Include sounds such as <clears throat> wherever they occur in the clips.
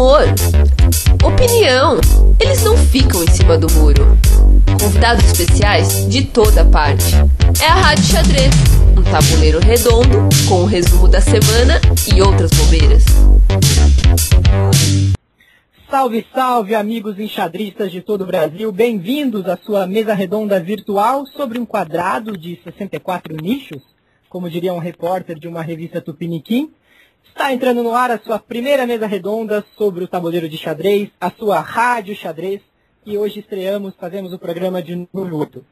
humor, opinião. Eles não ficam em cima do muro. Convidados especiais de toda parte. É a Rádio Xadrez, um tabuleiro redondo com o resumo da semana e outras bobeiras. Salve, salve, amigos enxadristas de todo o Brasil. Bem-vindos à sua mesa redonda virtual sobre um quadrado de 64 nichos, como diria um repórter de uma revista Tupiniquim. Está entrando no ar a sua primeira mesa redonda sobre o tabuleiro de xadrez, a sua rádio xadrez, e hoje estreamos, fazemos o programa de número 8.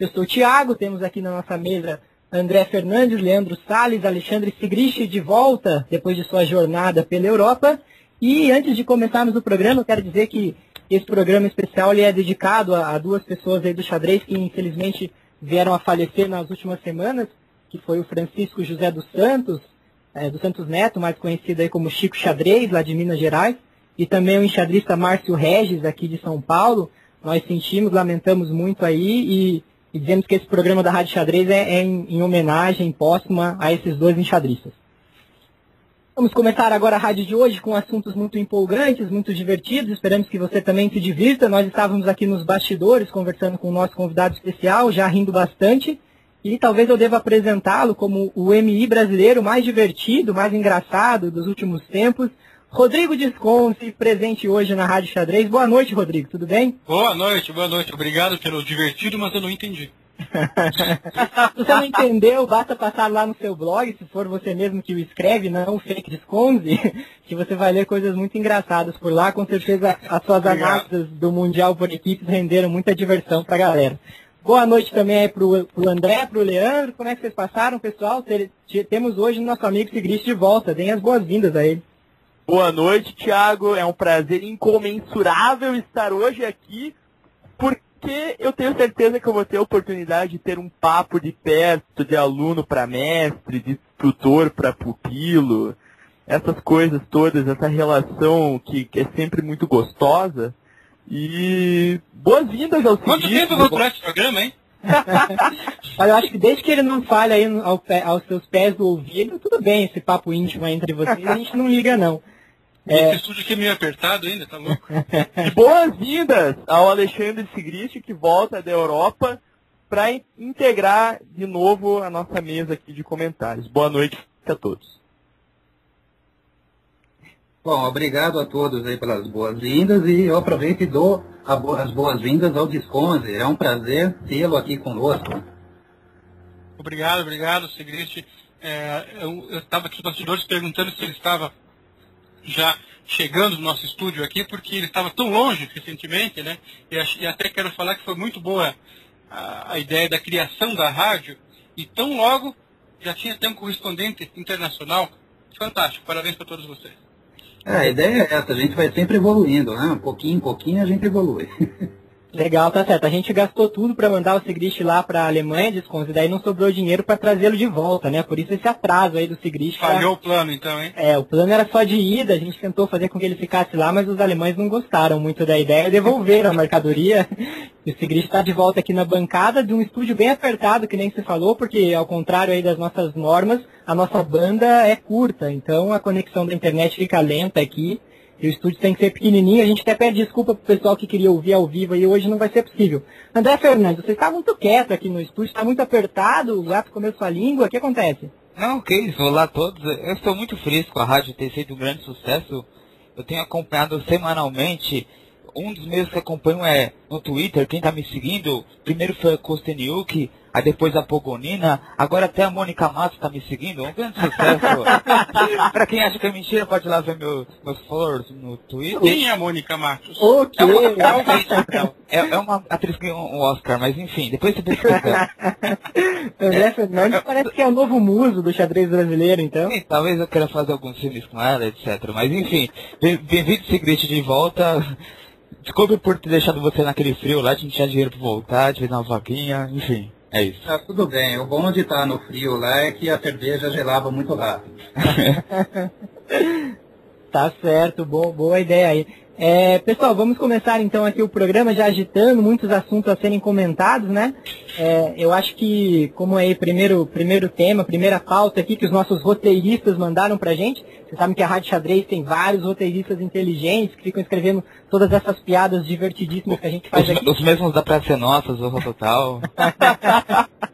Eu sou o Thiago, temos aqui na nossa mesa André Fernandes, Leandro Salles, Alexandre Sigrist de volta depois de sua jornada pela Europa. E antes de começarmos o programa, eu quero dizer que esse programa especial é dedicado a, a duas pessoas aí do xadrez que infelizmente vieram a falecer nas últimas semanas, que foi o Francisco José dos Santos, é, do Santos Neto, mais conhecido aí como Chico Xadrez, lá de Minas Gerais, e também o enxadrista Márcio Regis, aqui de São Paulo. Nós sentimos, lamentamos muito aí e, e dizemos que esse programa da Rádio Xadrez é, é em, em, homenagem póstuma a esses dois enxadristas. Vamos começar agora a rádio de hoje com assuntos muito empolgantes, muito divertidos. Esperamos que você também se divirta. Nós estávamos aqui nos bastidores conversando com o nosso convidado especial, já rindo bastante. E talvez eu deva apresentá-lo como o MI brasileiro mais divertido, mais engraçado dos últimos tempos. Rodrigo Desconce, presente hoje na Rádio Xadrez. Boa noite, Rodrigo, tudo bem? Boa noite, boa noite. Obrigado pelo divertido, mas eu não entendi. <laughs> se você não entendeu, basta passar lá no seu blog, se for você mesmo que o escreve, não fake Desconze, <laughs> que você vai ler coisas muito engraçadas por lá. Com certeza as suas análises do Mundial por equipes renderam muita diversão pra galera. Boa noite também aí pro, pro André, pro Leandro. Como é que vocês passaram, pessoal? Temos hoje o nosso amigo Sigrist de volta. Deem as boas-vindas a ele. Boa noite, Thiago. É um prazer incomensurável estar hoje aqui, porque eu tenho certeza que eu vou ter a oportunidade de ter um papo de perto, de aluno para mestre, de instrutor para pupilo, essas coisas todas, essa relação que, que é sempre muito gostosa. E boas-vindas ao Quanto tempo eu vou durar esse programa, hein? <laughs> Olha, eu acho que desde que ele não fale aí ao pé, aos seus pés do ouvido, tudo bem esse papo íntimo entre vocês, a gente não liga não. É... Esse estúdio aqui é meio apertado ainda, tá louco? <laughs> boas-vindas ao Alexandre Sigrist, que volta da Europa para integrar de novo a nossa mesa aqui de comentários. Boa noite a todos. Bom, obrigado a todos aí pelas boas-vindas e eu aproveito e dou as boas-vindas ao Disconze. É um prazer tê-lo aqui conosco. Obrigado, obrigado, Sigrist. É, eu estava aqui nos bastidores perguntando se ele estava já chegando no nosso estúdio aqui, porque ele estava tão longe recentemente, né? E, até quero falar que foi muito boa a, a ideia da criação da rádio, e tão logo já tinha até um correspondente internacional. Fantástico, parabéns para todos vocês. É, a ideia é essa, a gente vai sempre evoluindo, né? Um pouquinho em pouquinho a gente evolui. <laughs> Legal, tá certo. A gente gastou tudo para mandar o Sigrist lá para a Alemanha, Desconze, daí não sobrou dinheiro para trazê-lo de volta, né? Por isso esse atraso aí do Sigrist. Falhou pra... o plano então, hein? É, o plano era só de ida, a gente tentou fazer com que ele ficasse lá, mas os alemães não gostaram muito da ideia, devolveram a mercadoria. <laughs> E o Sigrist está de volta aqui na bancada de um estúdio bem apertado, que nem se falou, porque ao contrário aí das nossas normas, a nossa banda é curta, então a conexão da internet fica lenta aqui. O estúdio tem que ser pequenininho. A gente até pede desculpa pro pessoal que queria ouvir ao vivo e hoje não vai ser possível. André Fernandes, você está muito quieto aqui no estúdio, está muito apertado, o gato comeu sua língua, o que acontece? Não, ok, olá a todos. Eu estou muito feliz com a rádio ter sido um grande sucesso. Eu tenho acompanhado semanalmente. Um dos meus que acompanho é no Twitter, quem está me seguindo, primeiro foi a Kosteniuk, Aí depois a Pogonina, agora até a Mônica Matos tá me seguindo, um grande sucesso. <laughs> pra quem acha que é mentira, pode ir lá ver meu, meus followers no Twitter. Quem é a Mônica Matos? O quê? É uma, é, é uma atriz que ganhou um Oscar, mas enfim, depois você pesquisa. <laughs> André Fernandes é, parece que é o novo muso do xadrez brasileiro, então. Sim, talvez eu queira fazer alguns filmes com ela, etc. Mas enfim, bem-vindo, Segredo, de volta. Desculpe por ter deixado você naquele frio lá, a gente tinha dinheiro pra voltar, gente fez uma vaquinha, enfim. É isso. Tá tudo bem. O bom de estar no frio lá é que a cerveja gelava muito rápido. <laughs> tá certo, boa, boa ideia aí. É, pessoal, vamos começar então aqui o programa já agitando, muitos assuntos a serem comentados, né? É, eu acho que, como é o primeiro, primeiro tema, primeira pauta aqui que os nossos roteiristas mandaram pra gente, vocês sabem que a Rádio Xadrez tem vários roteiristas inteligentes que ficam escrevendo todas essas piadas divertidíssimas que a gente faz Os, aqui. os mesmos da Praça Nossa, o Total. <laughs>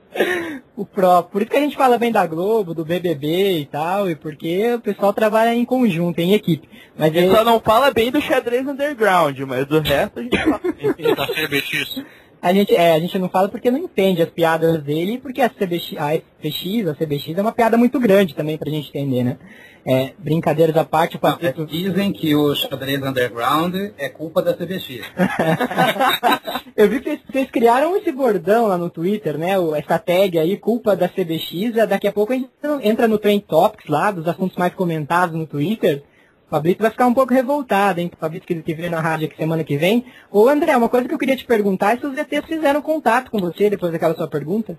o próprio. Por isso que a gente fala bem da Globo, do BBB e tal, e porque o pessoal trabalha em conjunto, em equipe. Mas Ele ele, só não fala bem do xadrez underground, mas do resto a gente fala bem. A gente, é, a gente não fala porque não entende as piadas dele, porque a CBX, a FPX, a CBX é uma piada muito grande também pra gente entender, né? É, brincadeiras à parte, o Patrito... Dizem que o xadrez underground é culpa da CBX. <laughs> Eu vi que vocês, vocês criaram esse bordão lá no Twitter, né? Essa tag aí, culpa da CBX. Daqui a pouco a gente entra no Trend Topics lá, dos assuntos mais comentados no Twitter. O Fabrício vai ficar um pouco revoltado, hein? O Fabrício que, que veio na rádio aqui semana que vem. Ô André, uma coisa que eu queria te perguntar é se os ETs fizeram contato com você depois daquela sua pergunta.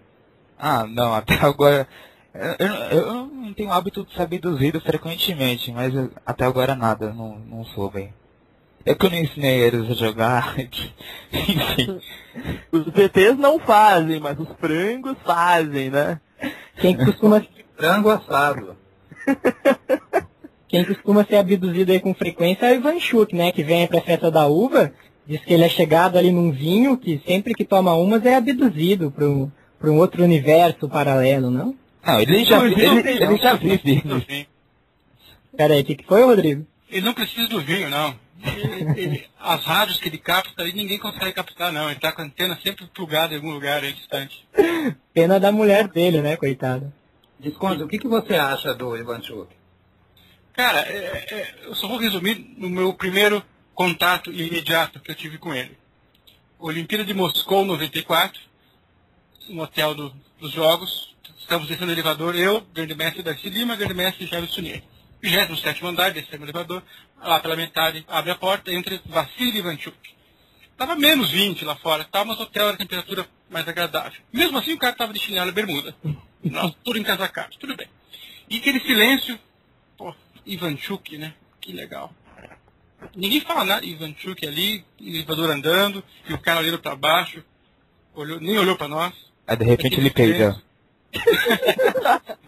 Ah, não, até <laughs> agora. Eu, eu- eu não tenho o hábito de ser abduzido frequentemente, mas eu- até agora nada, não, não soube. É que eu não ensinei eles a jogar. <laughs> Enfim. Os ETs não fazem, mas os frangos fazem, né? Quem costuma, Frango assado. <laughs> quem costuma ser abduzido aí com frequência é o Ivan Schuch, né? Que vem aí pra festa da uva. Diz que ele é chegado ali num vinho que sempre que toma umas é abduzido para um, pra um outro universo paralelo, não? Não, ele já, ele, ele, não, já vive. do vinho. Pera aí, o que, que foi, Rodrigo? Ele não precisa do vinho, não. Ele- ele- as rádios que ele capta, ninguém consegue captar, não. Ele está com a antena sempre plugada em algum lugar aí distante. Pena da mulher dele, né, coitada. Desconto, o que, que você acha do Ivan Chuk? Cara, é- é, eu só vou resumir no meu primeiro contato imediato que eu tive com ele. Olimpíada de Moscou 94, no hotel do- dos Jogos. Estamos descendo no elevador, eu, grande mestre Darcy Lima, grande mestre Jairo Sunier. 27 andar, descemos no elevador, lá pela metade, abre a porta, entra Vassili Ivanchuk. Tava menos 20 lá fora, tá, mas o hotel era temperatura mais agradável. Mesmo assim, o cara tava de chinelo e bermuda. Nós, tudo encasacado, tudo bem. E aquele silêncio, Ivanchuk, né? Que legal. Ninguém fala nada, Ivanchuk ali, elevador andando, e o cara olhando pra baixo, olhou, nem olhou pra nós. Aí de repente ele Aquele peida. silêncio.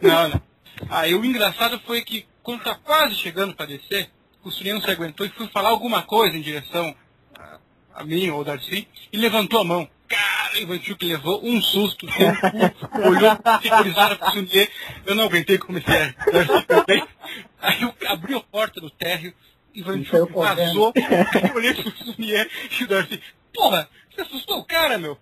Não, não. Aí o engraçado foi que, quando tá quase chegando para descer, o Suriano não se aguentou e foi falar alguma coisa em direção a, a mim ou Darcy e levantou a mão. Cara, o Ivanchuk levou um susto, deu um pulo, olhou terrorizado pro Sunier. Eu não aguentei comecei a também. Aí eu abri a porta do térreo, Ivanchuk vazou, eu olhei pro Sunier e o Darcy, porra, você assustou o cara, meu?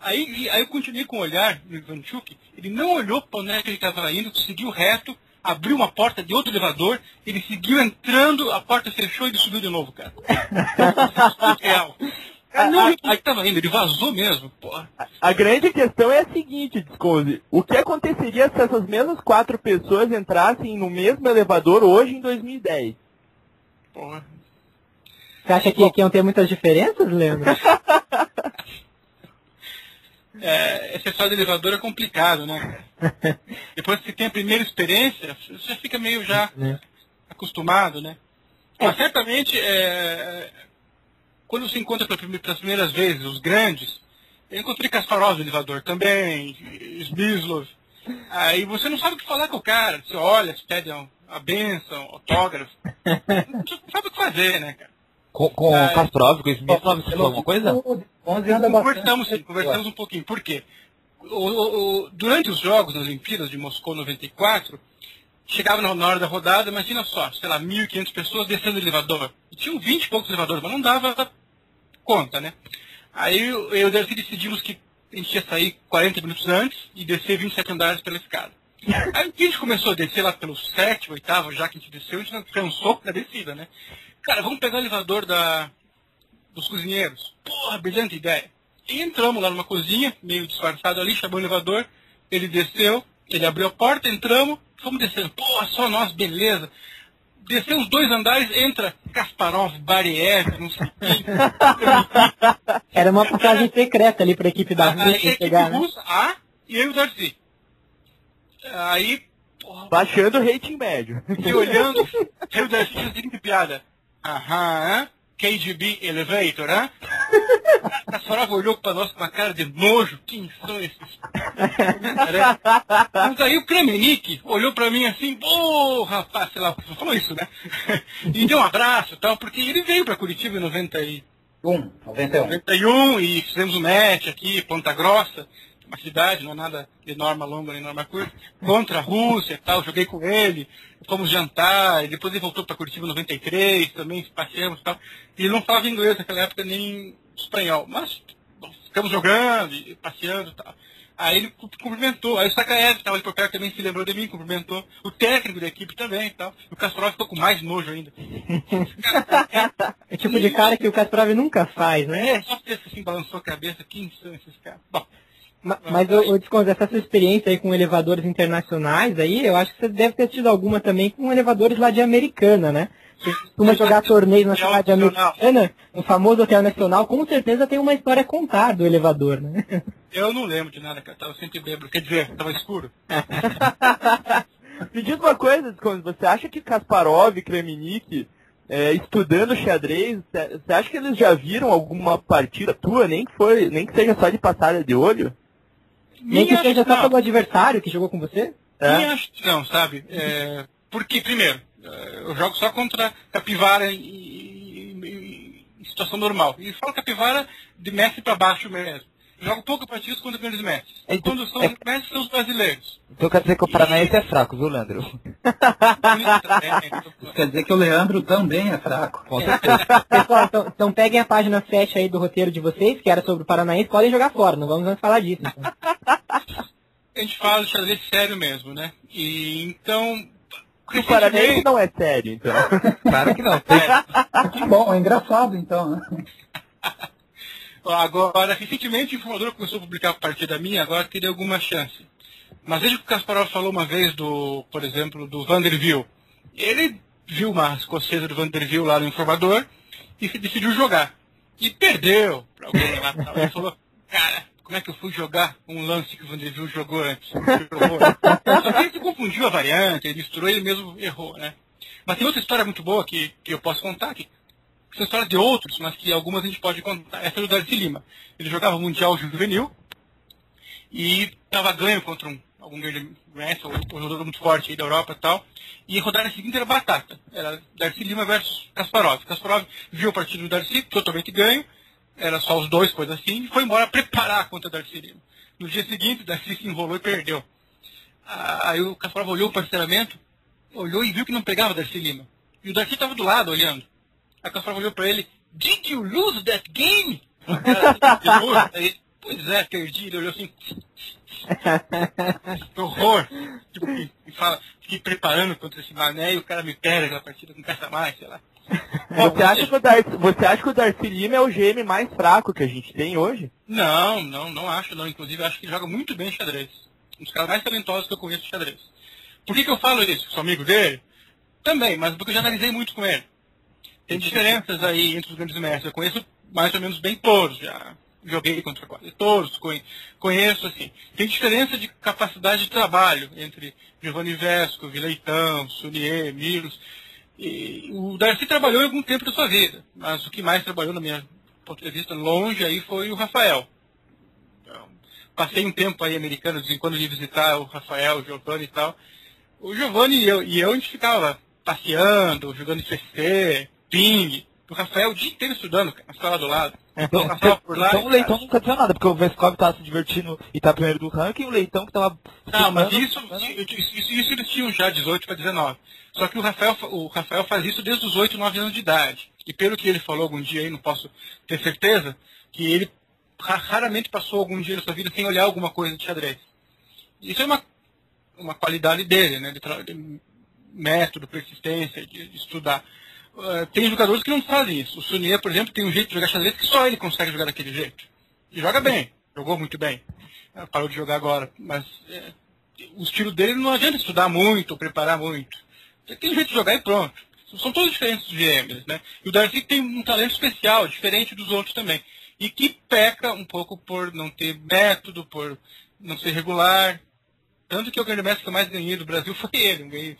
Aí, e- aí eu continuei com o olhar no Ivanchuk, ele não olhou para onde é ele estava indo, seguiu reto, abriu uma porta de outro elevador, ele seguiu entrando, a porta fechou e ele subiu de novo, cara. Real. Olhou para onde ele estava indo, ele vazou mesmo, porra. A grande questão é a seguinte, Desconze. O que aconteceria se essas mesmas quatro pessoas entrassem no mesmo elevador hoje em 2010? porra. Você acha que aqui iam ter muitas diferenças, Leandro? <laughs> É, essa história do elevador é complicado, né? <laughs> Depois que você tem a primeira experiência, você fica meio já Né? acostumado, né? Mas certamente, é, quando você encontra pelas primeiras vezes os grandes, eu encontrei Kasparov no elevador também, Smyslov. Aí você não sabe o que falar com o cara. Você olha, você pede a, benção, autógrafo. Não sabe o que fazer, né, cara? Com, com o Kasparov, com o Smith, você falou alguma coisa? O 11 anda bastante. Conversamos, sim, conversamos um pouquinho. Por quê? O- o- o- durante os Jogos das Olimpíadas de Moscou 94, chegava na, hora da rodada, imagina só, sei lá, 1.500 pessoas descendo o elevador. E tinham 20 e poucos elevadores, mas não dava conta, né? Aí eu e o Darcy decidimos que a gente ia sair 40 minutos antes e descer 27 andares pela escada. Aí a gente começou a descer lá pelo sétimo, oitavo, já que a gente desceu, a gente não cansou da descida, né? Cara, vamos pegar o elevador da, dos cozinheiros. Porra, brilhante ideia. E entramos lá numa cozinha, meio disfarçado ali, chamou o elevador, ele desceu, ele abriu a porta, entramos, fomos descendo. Porra, só nós, beleza. Descemos dois andares, entra Kasparov, Bariev, não sei quem. <laughs> Era uma passagem secreta ali pra equipe da Aí a Rússia equipe chegar, né? russa, A e eu e o Darcy. Aí, porra, Baixando o rating médio. e olhando, eu e o Darcy fazendo piada. Aham, KGB Elevator, né? <laughs> A Kasparov olhou para nós com uma cara de nojo. Quem são esses? Mas aí o Kremenik olhou para mim assim, pô, rapaz, sei lá, falou isso, né? <laughs> E deu um abraço e tal, porque ele veio para Curitiba em 91. 91. 91 e fizemos um match aqui, Ponta Grossa, uma cidade, não é nada de norma longa nem norma curta, contra a Rússia e tal, joguei com ele, fomos jantar, e depois ele voltou para Curitiba em 93, também passeamos e tal. E ele não falava inglês naquela época, nem espanhol, mas ficamos jogando, e passeando e tal. Aí ele cumprimentou, aí o Sakaev estava ali por perto também se lembrou de mim, cumprimentou. O técnico da equipe também e tal. E o Kasparov ficou com mais nojo ainda. <laughs> é o tipo de cara que o Kasparov nunca faz, né? É, só fez assim, balançou a cabeça, quem são esses caras? Bom, mas, o, o Desconto, essa sua experiência aí com elevadores internacionais aí, eu acho que você deve ter tido alguma também com elevadores lá de Americana, né? Você costuma jogar torneios na cidade americana, no famoso Hotel Nacional, com certeza tem uma história a contar do elevador, né? <laughs> Eu não lembro de nada, cara. Tava sempre bêbado. Quer dizer, tava escuro. <laughs> Me diz uma coisa, Desconto, você acha que Kasparov e Kremnik, é, estudando xadrez, você acha que eles já viram alguma partida tua, nem que, foi, nem que seja só de passada de olho? Nem que seja só pelo adversário que jogou com você? É. Nem acho que não, sabe? É, porque, primeiro, é, eu jogo só contra capivara em, situação normal. E falo capivara de mestre para baixo mesmo. Jogo pouco partidas contra grandes mestres. Então, Quando são é... mestres, são os brasileiros. Então quer dizer que o Paranaense é fraco, viu, Leandro? <laughs> Isso quer dizer que o Leandro também é fraco. Com certeza. <laughs> Pessoal, então, então, peguem a página 7 aí do roteiro de vocês, que era sobre o Paranaense, podem jogar fora, não vamos mais falar disso. Então. <laughs> a gente fala de xadrez sério mesmo, né? E então. O Paranaense não é sério, então. claro que não. É. Que bom, é engraçado então, né? Agora, recentemente o informador começou a publicar a partida minha, agora teria alguma chance. Mas veja o que o Kasparov falou uma vez do, por exemplo, do Vanderbilt. Ele viu uma escocesa do Vanderbilt lá no informador e decidiu jogar. E perdeu para alguém lá. Ele falou, cara, como é que eu fui jogar um lance que o Vanderbilt jogou antes? Só que ele confundiu a variante, ele misturou, ele mesmo errou, né? Mas tem outra história muito boa que, que eu posso contar, que são histórias de outros, mas que algumas a gente pode contar. Essa é do Darcy Lima. Ele jogava Mundial Juvenil e estava ganho contra um, algum grande mestre, um jogador muito forte aí da Europa e tal. E a rodada seguinte era batata. Era Darcy Lima versus Kasparov. Kasparov viu o partido do Darcy, totalmente ganho. Era só os dois, coisa assim, e foi embora preparar contra Darcy Lima. No dia seguinte, Darcy se enrolou e perdeu. Ah, aí o Kasparov olhou o parcelamento, olhou e viu que não pegava Darcy Lima. E o Darcy estava do lado, olhando. A Kasparov olhou pra ele, Did you lose that game? <laughs> Aí, pois é, perdi. Ele olhou assim, <laughs> que horror. Tipo, e fala, fiquei preparando contra esse mané e o cara me perde aquela partida, não peça mais, sei lá. <laughs> Você acha, que o Darcy, você acha que o Darcy Lima é o GM mais fraco que a gente tem hoje? Não, não, não acho não. Inclusive acho que ele joga muito bem xadrez. Um dos caras mais talentosos que eu conheço de xadrez. Por que, que eu falo isso? Sou amigo dele? Também, mas porque eu já analisei muito com ele. Tem diferenças aí entre os grandes mestres. Eu conheço mais ou menos bem todos, já joguei contra quase todos, conheço assim. Tem diferença de capacidade de trabalho entre Giovanni Vesco, Vileitão, Sunier, Milos. E o Darcy trabalhou algum tempo da sua vida, mas o que mais trabalhou na minha ponto de vista longe aí foi o Rafael. Então, passei um tempo aí americano, de vez em quando de visitar o Rafael, o Giovanni e tal. O Giovanni e eu, e eu a gente ficava passeando, jogando CC, ping. O Rafael o dia inteiro estudando, na sala do lado. Então, então, por lá, então o Leitão nunca deu nada, porque o Vescov estava se divertindo e tá primeiro do ranking, e o Leitão que estava. Não, mas isso, isso, isso, eles tinham já 18 para 19. Só que o Rafael, o Rafael faz isso desde os 8, 9 anos de idade. E pelo que ele falou algum dia aí, não posso ter certeza, que ele raramente passou algum dia da sua vida sem olhar alguma coisa de xadrez. Isso é uma, uma qualidade dele, né? De, de método, persistência, de, de estudar. Uh, tem jogadores que não fazem isso. O Sunier, por exemplo, tem um jeito de jogar xadrez que só ele consegue jogar daquele jeito. E joga bem, jogou muito bem. Uh, parou de jogar agora, mas uh, o estilo dele não adianta estudar muito, preparar muito. Tem jeito de jogar e pronto. São todos diferentes dos GMs, né? E o Darcy tem um talento especial, diferente dos outros também. E que peca um pouco por não ter método, por não ser regular. Tanto que o grande mestre que eu mais ganhei do Brasil foi ele. Ganhei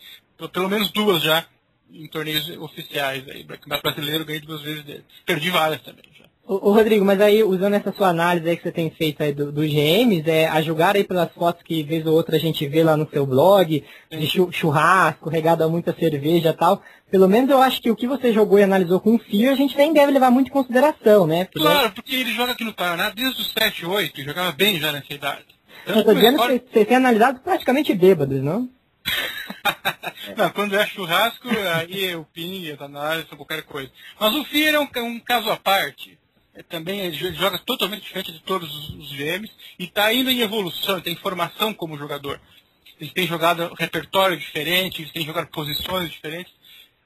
pelo menos duas já em torneios oficiais. Aí, campeonato brasileiro ganhei duas vezes dele. Perdi várias também já. Ô, ô, Rodrigo, mas aí, usando essa sua análise aí que você tem feito aí dos do GMs, é, a julgar aí pelas fotos que vez ou outra a gente vê lá no seu blog, de churrasco, regado a muita cerveja e tal, pelo menos eu acho que o que você jogou e analisou com o Fio, a gente nem deve levar muito em consideração, né? Porque claro, porque ele joga aqui no Paraná desde os 7, 8, jogava bem já nessa idade. Eu tô dizendo que vocês têm analisado praticamente bêbados, não? <laughs> <laughs> não, quando é churrasco, aí o ping, as análises, qualquer coisa. Mas o Fio é um, um caso à parte é, também ele joga totalmente diferente de todos os, GMs e está indo em evolução, tem formação como jogador. Ele tem jogado repertório diferente, ele tem jogado posições diferentes.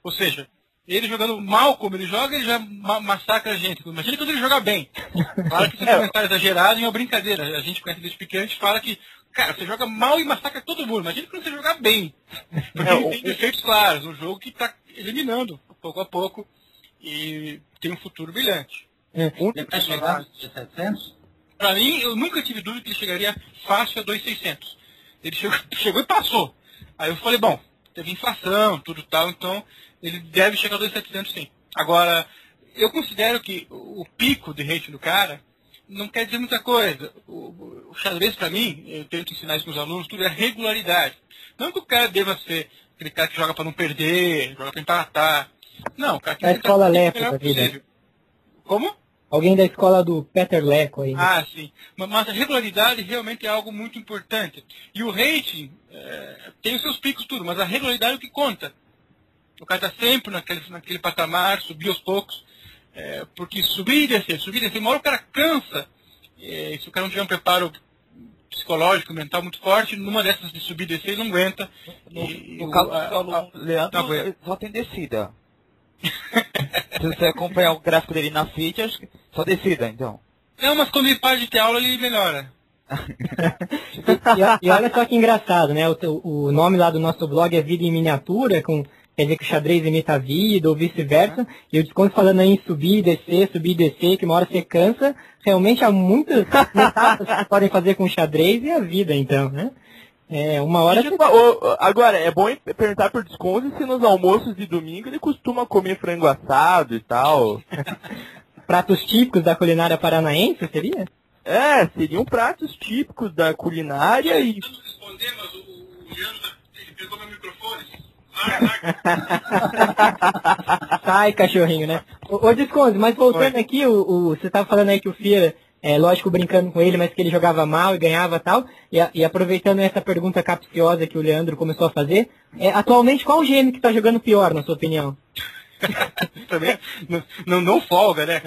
Ou seja, ele jogando mal como ele joga, ele já ma massacra a gente. Imagina quando ele joga bem. <laughs> Claro que esse é. comentário exagerado é uma brincadeira. A gente conhece desde pequeno, a gente fala que, cara, você joga mal e massacra todo mundo. Imagina quando você jogar bem. Porque é, ele tem defeitos claros. Um jogo que está eliminando, pouco a pouco, e tem um futuro brilhante. É. Vai chegar a 700? Para mim, eu nunca tive dúvida que ele chegaria fácil a 2,600. Ele chegou, <laughs> chegou e passou. Aí eu falei, bom, teve inflação, tudo tal, então ele deve chegar a 2,700 sim. Agora, eu considero que o pico de rate do cara não quer dizer muita coisa. O, o xadrez, para mim, eu tento ensinar isso com os alunos, tudo é regularidade. Não que o cara deva ser aquele cara que joga para não perder, joga para empatar. Não, o cara que a escola Lepo da vida. Como? Alguém da escola do Peter Leco aí. Ah, sim. Mas a regularidade realmente é algo muito importante. E o rating é, tem os seus picos tudo, mas a regularidade é o que conta. O cara está sempre naquele, naquele patamar, subir aos poucos. É, porque subir e descer, subir e descer, uma hora o cara cansa. É, se o cara não tiver um preparo psicológico, mental muito forte, numa dessas de subir e descer, ele não aguenta. No, e, no o, caso a, do a, Leandro, só tem descida. <laughs> Se você acompanhar o gráfico dele na feed, acho que só descida, então. Não, mas quando ele para de ter aula, ele melhora. <laughs> e, e, olha só que engraçado, né? O, o, nome lá do nosso blog é Vida em Miniatura, com, quer dizer que o xadrez imita a vida, ou vice-versa. Uhum. E o desconto falando aí em subir e descer, subir e descer, que uma hora você cansa. Realmente há muitas <laughs> coisas que podem fazer com o xadrez e a vida, então, né? É, uma hora. Você... Agora, é bom perguntar por Desconto se nos almoços de domingo ele costuma comer frango assado e tal. <laughs> pratos típicos da culinária paranaense, seria? É, seriam pratos típicos da culinária e. responder, mas o, ele pegou meu microfone. <laughs> Sai, cachorrinho, né? Ô, ô Desconto, mas voltando Oi. aqui, o, o, você estava falando aí que o Fia é, lógico, brincando com ele, mas que ele jogava mal e ganhava tal. E, e aproveitando essa pergunta capciosa que o Leandro começou a fazer, é, atualmente qual o GM que está jogando pior, na sua opinião? <laughs> Também não, não, não, folga, né?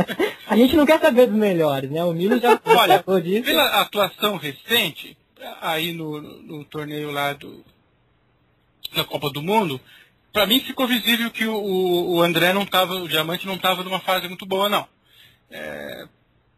<laughs> a gente não quer saber dos melhores, né? O Milo já Olha, disso. Pela atuação recente, aí no, no torneio lá do, da Copa do Mundo, para mim ficou visível que o, o André não estava, o Diamante não estava numa fase muito boa, não. É,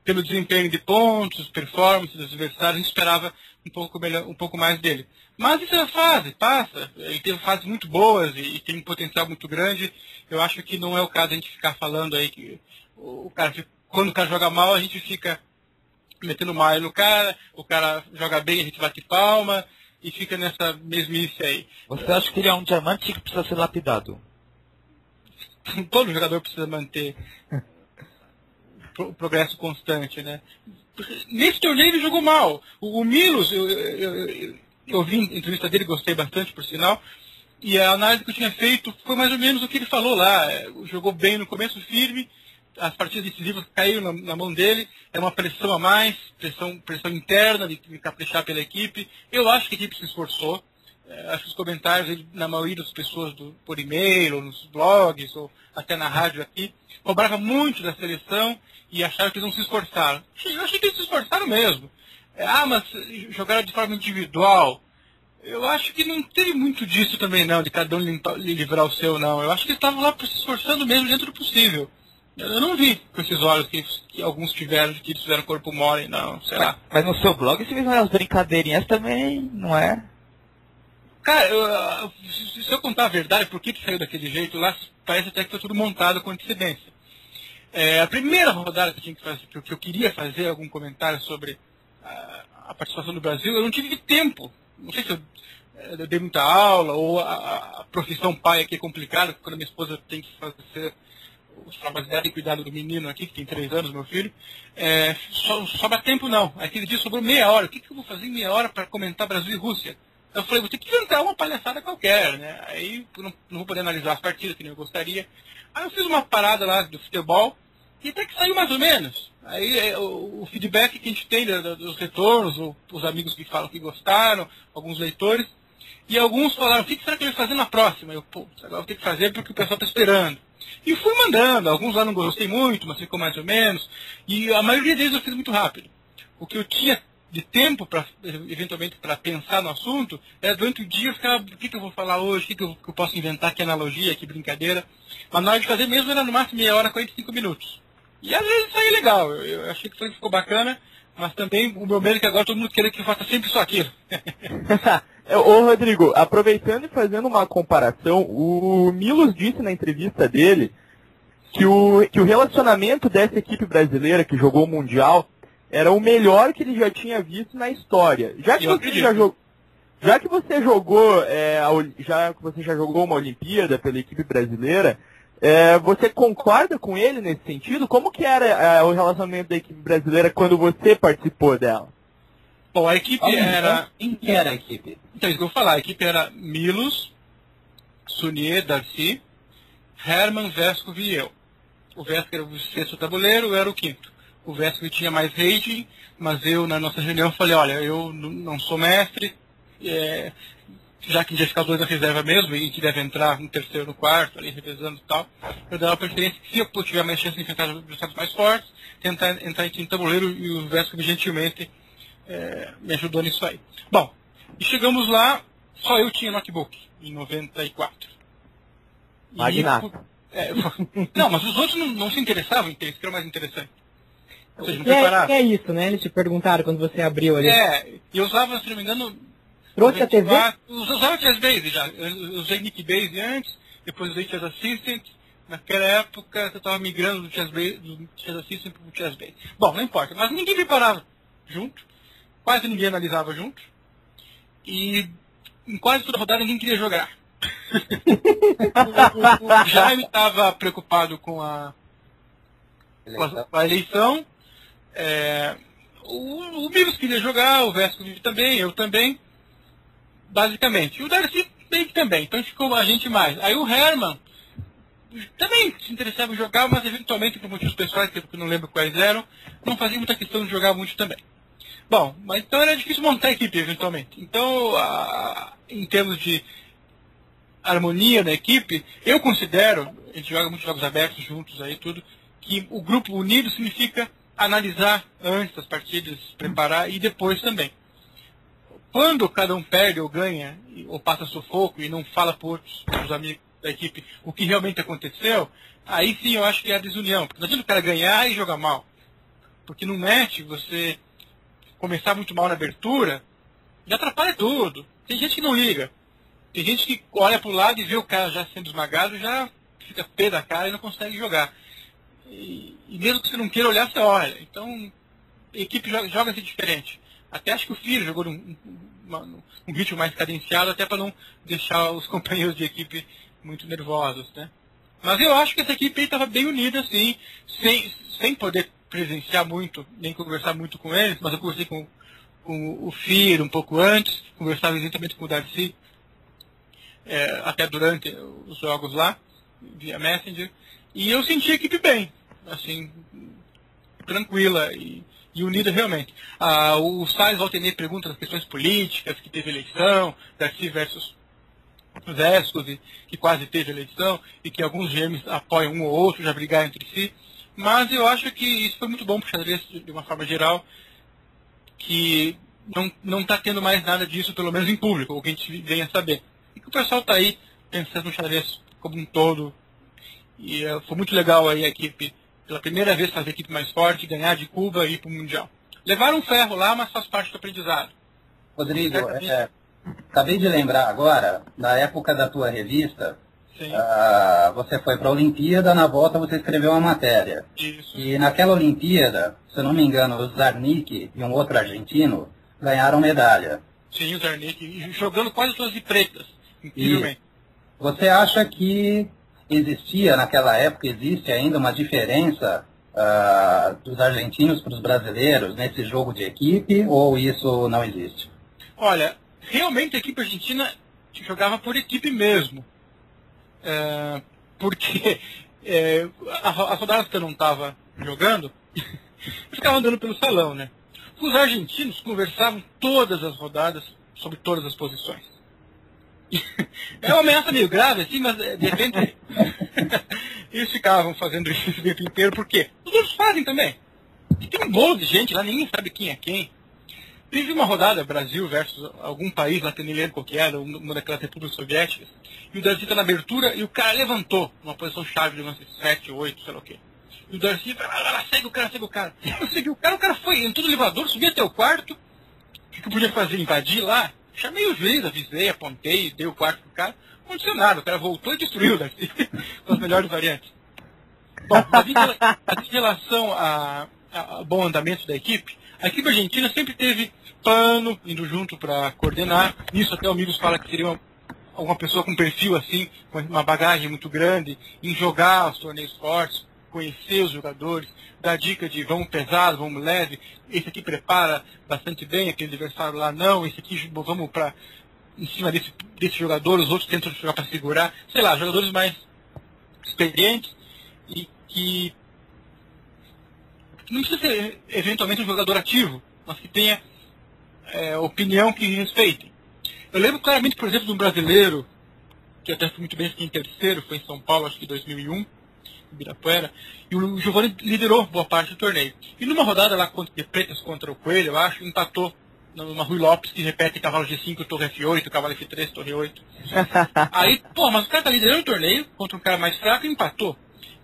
pelo desempenho de pontos, performance dos adversários, a gente esperava um pouco, melhor, um pouco mais dele. Mas isso é fase, passa. Ele teve fases muito boas e, e, tem um potencial muito grande. Eu acho que não é o caso a gente ficar falando aí que o cara, quando o cara joga mal, a gente fica metendo mal no cara, o cara joga bem, a gente bate palma e fica nessa mesmice aí. Você acha que ele é um diamante que precisa ser lapidado? <laughs> Todo jogador precisa manter pro, progresso constante, né? Nesse torneio ele jogou mal. O, o Milos, eu, eu, eu, eu vi a entrevista dele, gostei bastante, por sinal. E a análise que eu tinha feito foi mais ou menos o que ele falou lá. É, jogou bem no começo, firme. As partidas decisivas caíram na, na mão dele. É uma pressão a mais, pressão, pressão interna de, de caprichar pela equipe. Eu acho que a equipe se esforçou. É, acho que os comentários, ele, na maioria das pessoas do, por e-mail, ou nos blogs, ou até na rádio aqui, cobrava muito da seleção e acharam que eles não se esforçaram. Eu achei que eles se esforçaram mesmo. É, ah, mas jogaram de forma individual. Eu acho que não teve muito disso também não, de cada um livrar o seu não. Eu acho que eles estavam lá se esforçando mesmo dentro do possível. Eu não vi com esses olhos que, que alguns tiveram, que eles fizeram corpo mole, não, sei mas, lá. Mas no seu blog você vê umas brincadeirinhas também, não é? Cara, eu, se eu contar a verdade, por que, que saiu daquele jeito lá, parece até que foi tudo montado com antecedência. É, a primeira rodada que eu, tinha que, fazer, que eu queria fazer algum comentário sobre a, a, participação do Brasil, eu não tive tempo. Não sei se eu eh, eu dei muita aula, ou a, a profissão pai aqui é complicada, quando a minha esposa tem que fazer os trabalhos dela e cuidar do menino aqui, que tem três anos, meu filho, é, só, sobra tempo não. Aquele dia sobrou meia hora. O que, que eu vou fazer em meia hora para comentar Brasil e Rússia? Eu falei, vou ter que inventar uma palhaçada qualquer, né? Aí não, não vou poder analisar as partidas que nem eu gostaria. Aí eu fiz uma parada lá do futebol e até que saiu mais ou menos. Aí é, o, o, feedback que a gente tem dos retornos, ou, os amigos que falam que gostaram, alguns leitores, e alguns falaram, o que será que ele vai fazer na próxima? Eu, pô, agora vou ter que fazer porque o pessoal está esperando. E fui mandando, alguns lá não gostei muito, mas ficou mais ou menos, e a maioria deles eu fiz muito rápido. O que eu tinha de tempo para eventualmente para pensar no assunto, era durante o dia eu ficava, o que, que eu vou falar hoje, o que, que, eu, que eu posso inventar, que analogia, que brincadeira. Mas na hora de fazer mesmo era no máximo meia hora, 45 minutos. E às vezes saiu legal, eu, eu achei que ficou bacana, mas também o meu medo é que agora todo mundo queira que eu faça sempre só aquilo. <laughs> Ô Rodrigo, aproveitando e fazendo uma comparação, o Milos disse na entrevista dele que o, que o relacionamento dessa equipe brasileira que jogou o Mundial era o melhor que ele já tinha visto na história. Já que, você já, jogou, já que você jogou, é, já que você já jogou uma Olimpíada pela equipe brasileira, é, você concorda com ele nesse sentido? Como que era é, o relacionamento da equipe brasileira quando você participou dela? Bom, a equipe Olha, era. Quem que era a equipe? Então, isso que eu vou falar. A equipe era Milos, Sunier, Darcy, Herman, Vesco e eu. O Vesco era o sexto tabuleiro, eu era o quinto. O Vesco tinha mais rating, mas eu, na nossa reunião, falei: olha, eu não sou mestre, é, já que ia ficar dois na reserva mesmo, e que deve entrar no terceiro, no quarto, ali revezando e tal, eu dava preferência que se eu tiver mais chance de enfrentar adversários mais fortes, tentar entrar em tabuleiro e o Vesco gentilmente é, me ajudou nisso aí. Bom, e chegamos lá, só eu tinha notebook, em 94. Magnata. É, não, mas os outros não, não se interessavam em ter isso, que era mais interessante. Ou seja, não Que é, é isso, né? Eles te perguntaram quando você abriu ali. É, eu usava, se não me engano, Trouxe a TV? 94, Eu usava Chess Base já. Eu usei Nick Base antes, depois usei Chess Assistant. Naquela época eu estava migrando do Chess, Base, do Chess Assistant para o Chess Base. Bom, não importa. Mas ninguém preparava junto. Quase ninguém analisava junto. E em quase toda rodada ninguém queria jogar. <laughs> o, o, Jaime estava preocupado com a, com a, a eleição. É, o, o queria jogar, o Vesco também, eu também basicamente. E o Darcy que também, então ficou a gente mais. Aí o Herman também se interessava em jogar, mas eventualmente por motivos pessoais, que eu não lembro quais eram, não fazia muita questão de jogar muito também. Bom, mas então era difícil montar a equipe eventualmente. Então, a, em termos de harmonia da equipe, eu considero, a gente joga muitos jogos abertos juntos aí tudo, que o grupo unido significa analisar antes das partidas, preparar e depois também quando cada um perde ou ganha, ou passa sufoco e não fala para os amigos da equipe o que realmente aconteceu, aí sim eu acho que é a desunião. Porque não adianta o cara ganhar e jogar mal. Porque no match, você começar muito mal na abertura, já atrapalha tudo. Tem gente que não liga. Tem gente que olha para o lado e vê o cara já sendo esmagado, já fica pé da cara e não consegue jogar. E, e mesmo que você não queira olhar, você olha. Então, a equipe joga, joga-se diferente. Até acho que o Filho jogou num, num, num ritmo mais cadenciado, até para não deixar os <laughs> companheiros de equipe muito nervosos, né? Mas eu acho que essa equipe estava bem unida, assim, sem, sem poder presenciar muito, nem conversar muito com eles, mas eu conversei com, com o Fir um pouco antes, conversava eventualmente com o Darcy, é, até durante os jogos lá, via Messenger, e eu senti a equipe bem, assim, tranquila e e unida realmente. Ah, o Salles volta e meia pergunta das questões políticas, que teve eleição, Darcy versus Vescov, que quase teve eleição, e que alguns gêmeos apoiam um ou outro, já brigaram entre si. Mas eu acho que isso foi muito bom para o xadrez, de uma forma geral, que não está tendo mais nada disso, pelo menos em público, ou que a gente venha saber. E que o pessoal está aí pensando no xadrez como um todo. E uh, foi muito legal aí a equipe pela primeira vez fazer equipe mais forte, ganhar de Cuba e ir para o Mundial. Levaram um ferro lá, mas faz parte do aprendizado. Rodrigo, é, acabei de lembrar agora, na época da tua revista, ah, você foi para a Olimpíada, na volta você escreveu uma matéria. Isso. E naquela Olimpíada, se eu não me engano, o Zarnik e um outro argentino ganharam medalha. Sim, o Zarnik, jogando quase todas de pretas, incrivelmente. Você acha que existia naquela época, existe ainda uma diferença uh, dos argentinos para os brasileiros nesse jogo de equipe ou isso não existe? Olha, realmente a equipe argentina jogava por equipe mesmo. É, porque é, as rodadas que eu não estava jogando, <laughs> ficava andando pelo salão, né? Os argentinos conversavam todas as rodadas sobre todas as posições. É uma ameaça meio grave, assim, mas de repente <laughs> eles ficavam fazendo isso o tempo inteiro, por quê? Os outros fazem também. E tem um bolo de gente lá, ninguém sabe quem é quem. Teve uma rodada Brasil versus algum país, lá que eu nem lembro qual que era, uma daquelas repúblicas soviéticas, e o Darcy tá na abertura e o cara levantou uma posição chave de umas 7, 8, sei lá o quê. E o Darcy falou, ah, segue o cara, segue o cara. Eu segui o cara, o cara foi, entrou no elevador, subiu até o quarto. O que eu podia fazer? Invadir lá? Chamei o juiz, avisei, apontei, dei o quarto pro cara. Não aconteceu nada, o cara voltou e destruiu Darcy, <laughs> com as melhores variantes. Bom, mas em relação ao bom andamento da equipe, a equipe argentina sempre teve pano indo junto para coordenar. Nisso até o Amigos fala que seria uma, alguma pessoa com perfil assim, com uma bagagem muito grande, em jogar os torneios fortes, conhecer os jogadores, dar dica de vamos pesado, vamos leve, esse aqui prepara bastante bem, aquele adversário lá não, esse aqui vamos para em cima desse, desse jogador, os outros tentam jogar para segurar, sei lá, jogadores mais experientes e que não precisa ser eventualmente um jogador ativo, mas que tenha é, opinião que respeitem. Eu lembro claramente, por exemplo, de um brasileiro, que até foi muito bem em terceiro, foi em São Paulo, acho que em 2001, em Ibirapuera, e o Giovanni liderou boa parte do torneio. E numa rodada lá contra, de pretas contra o Coelho, eu acho, empatou numa Rui Lopes que repete cavalo G5, torre F8, cavalo F3, torre 8. <laughs> Aí, pô, mas o cara tá liderando o torneio contra um cara mais fraco e empatou.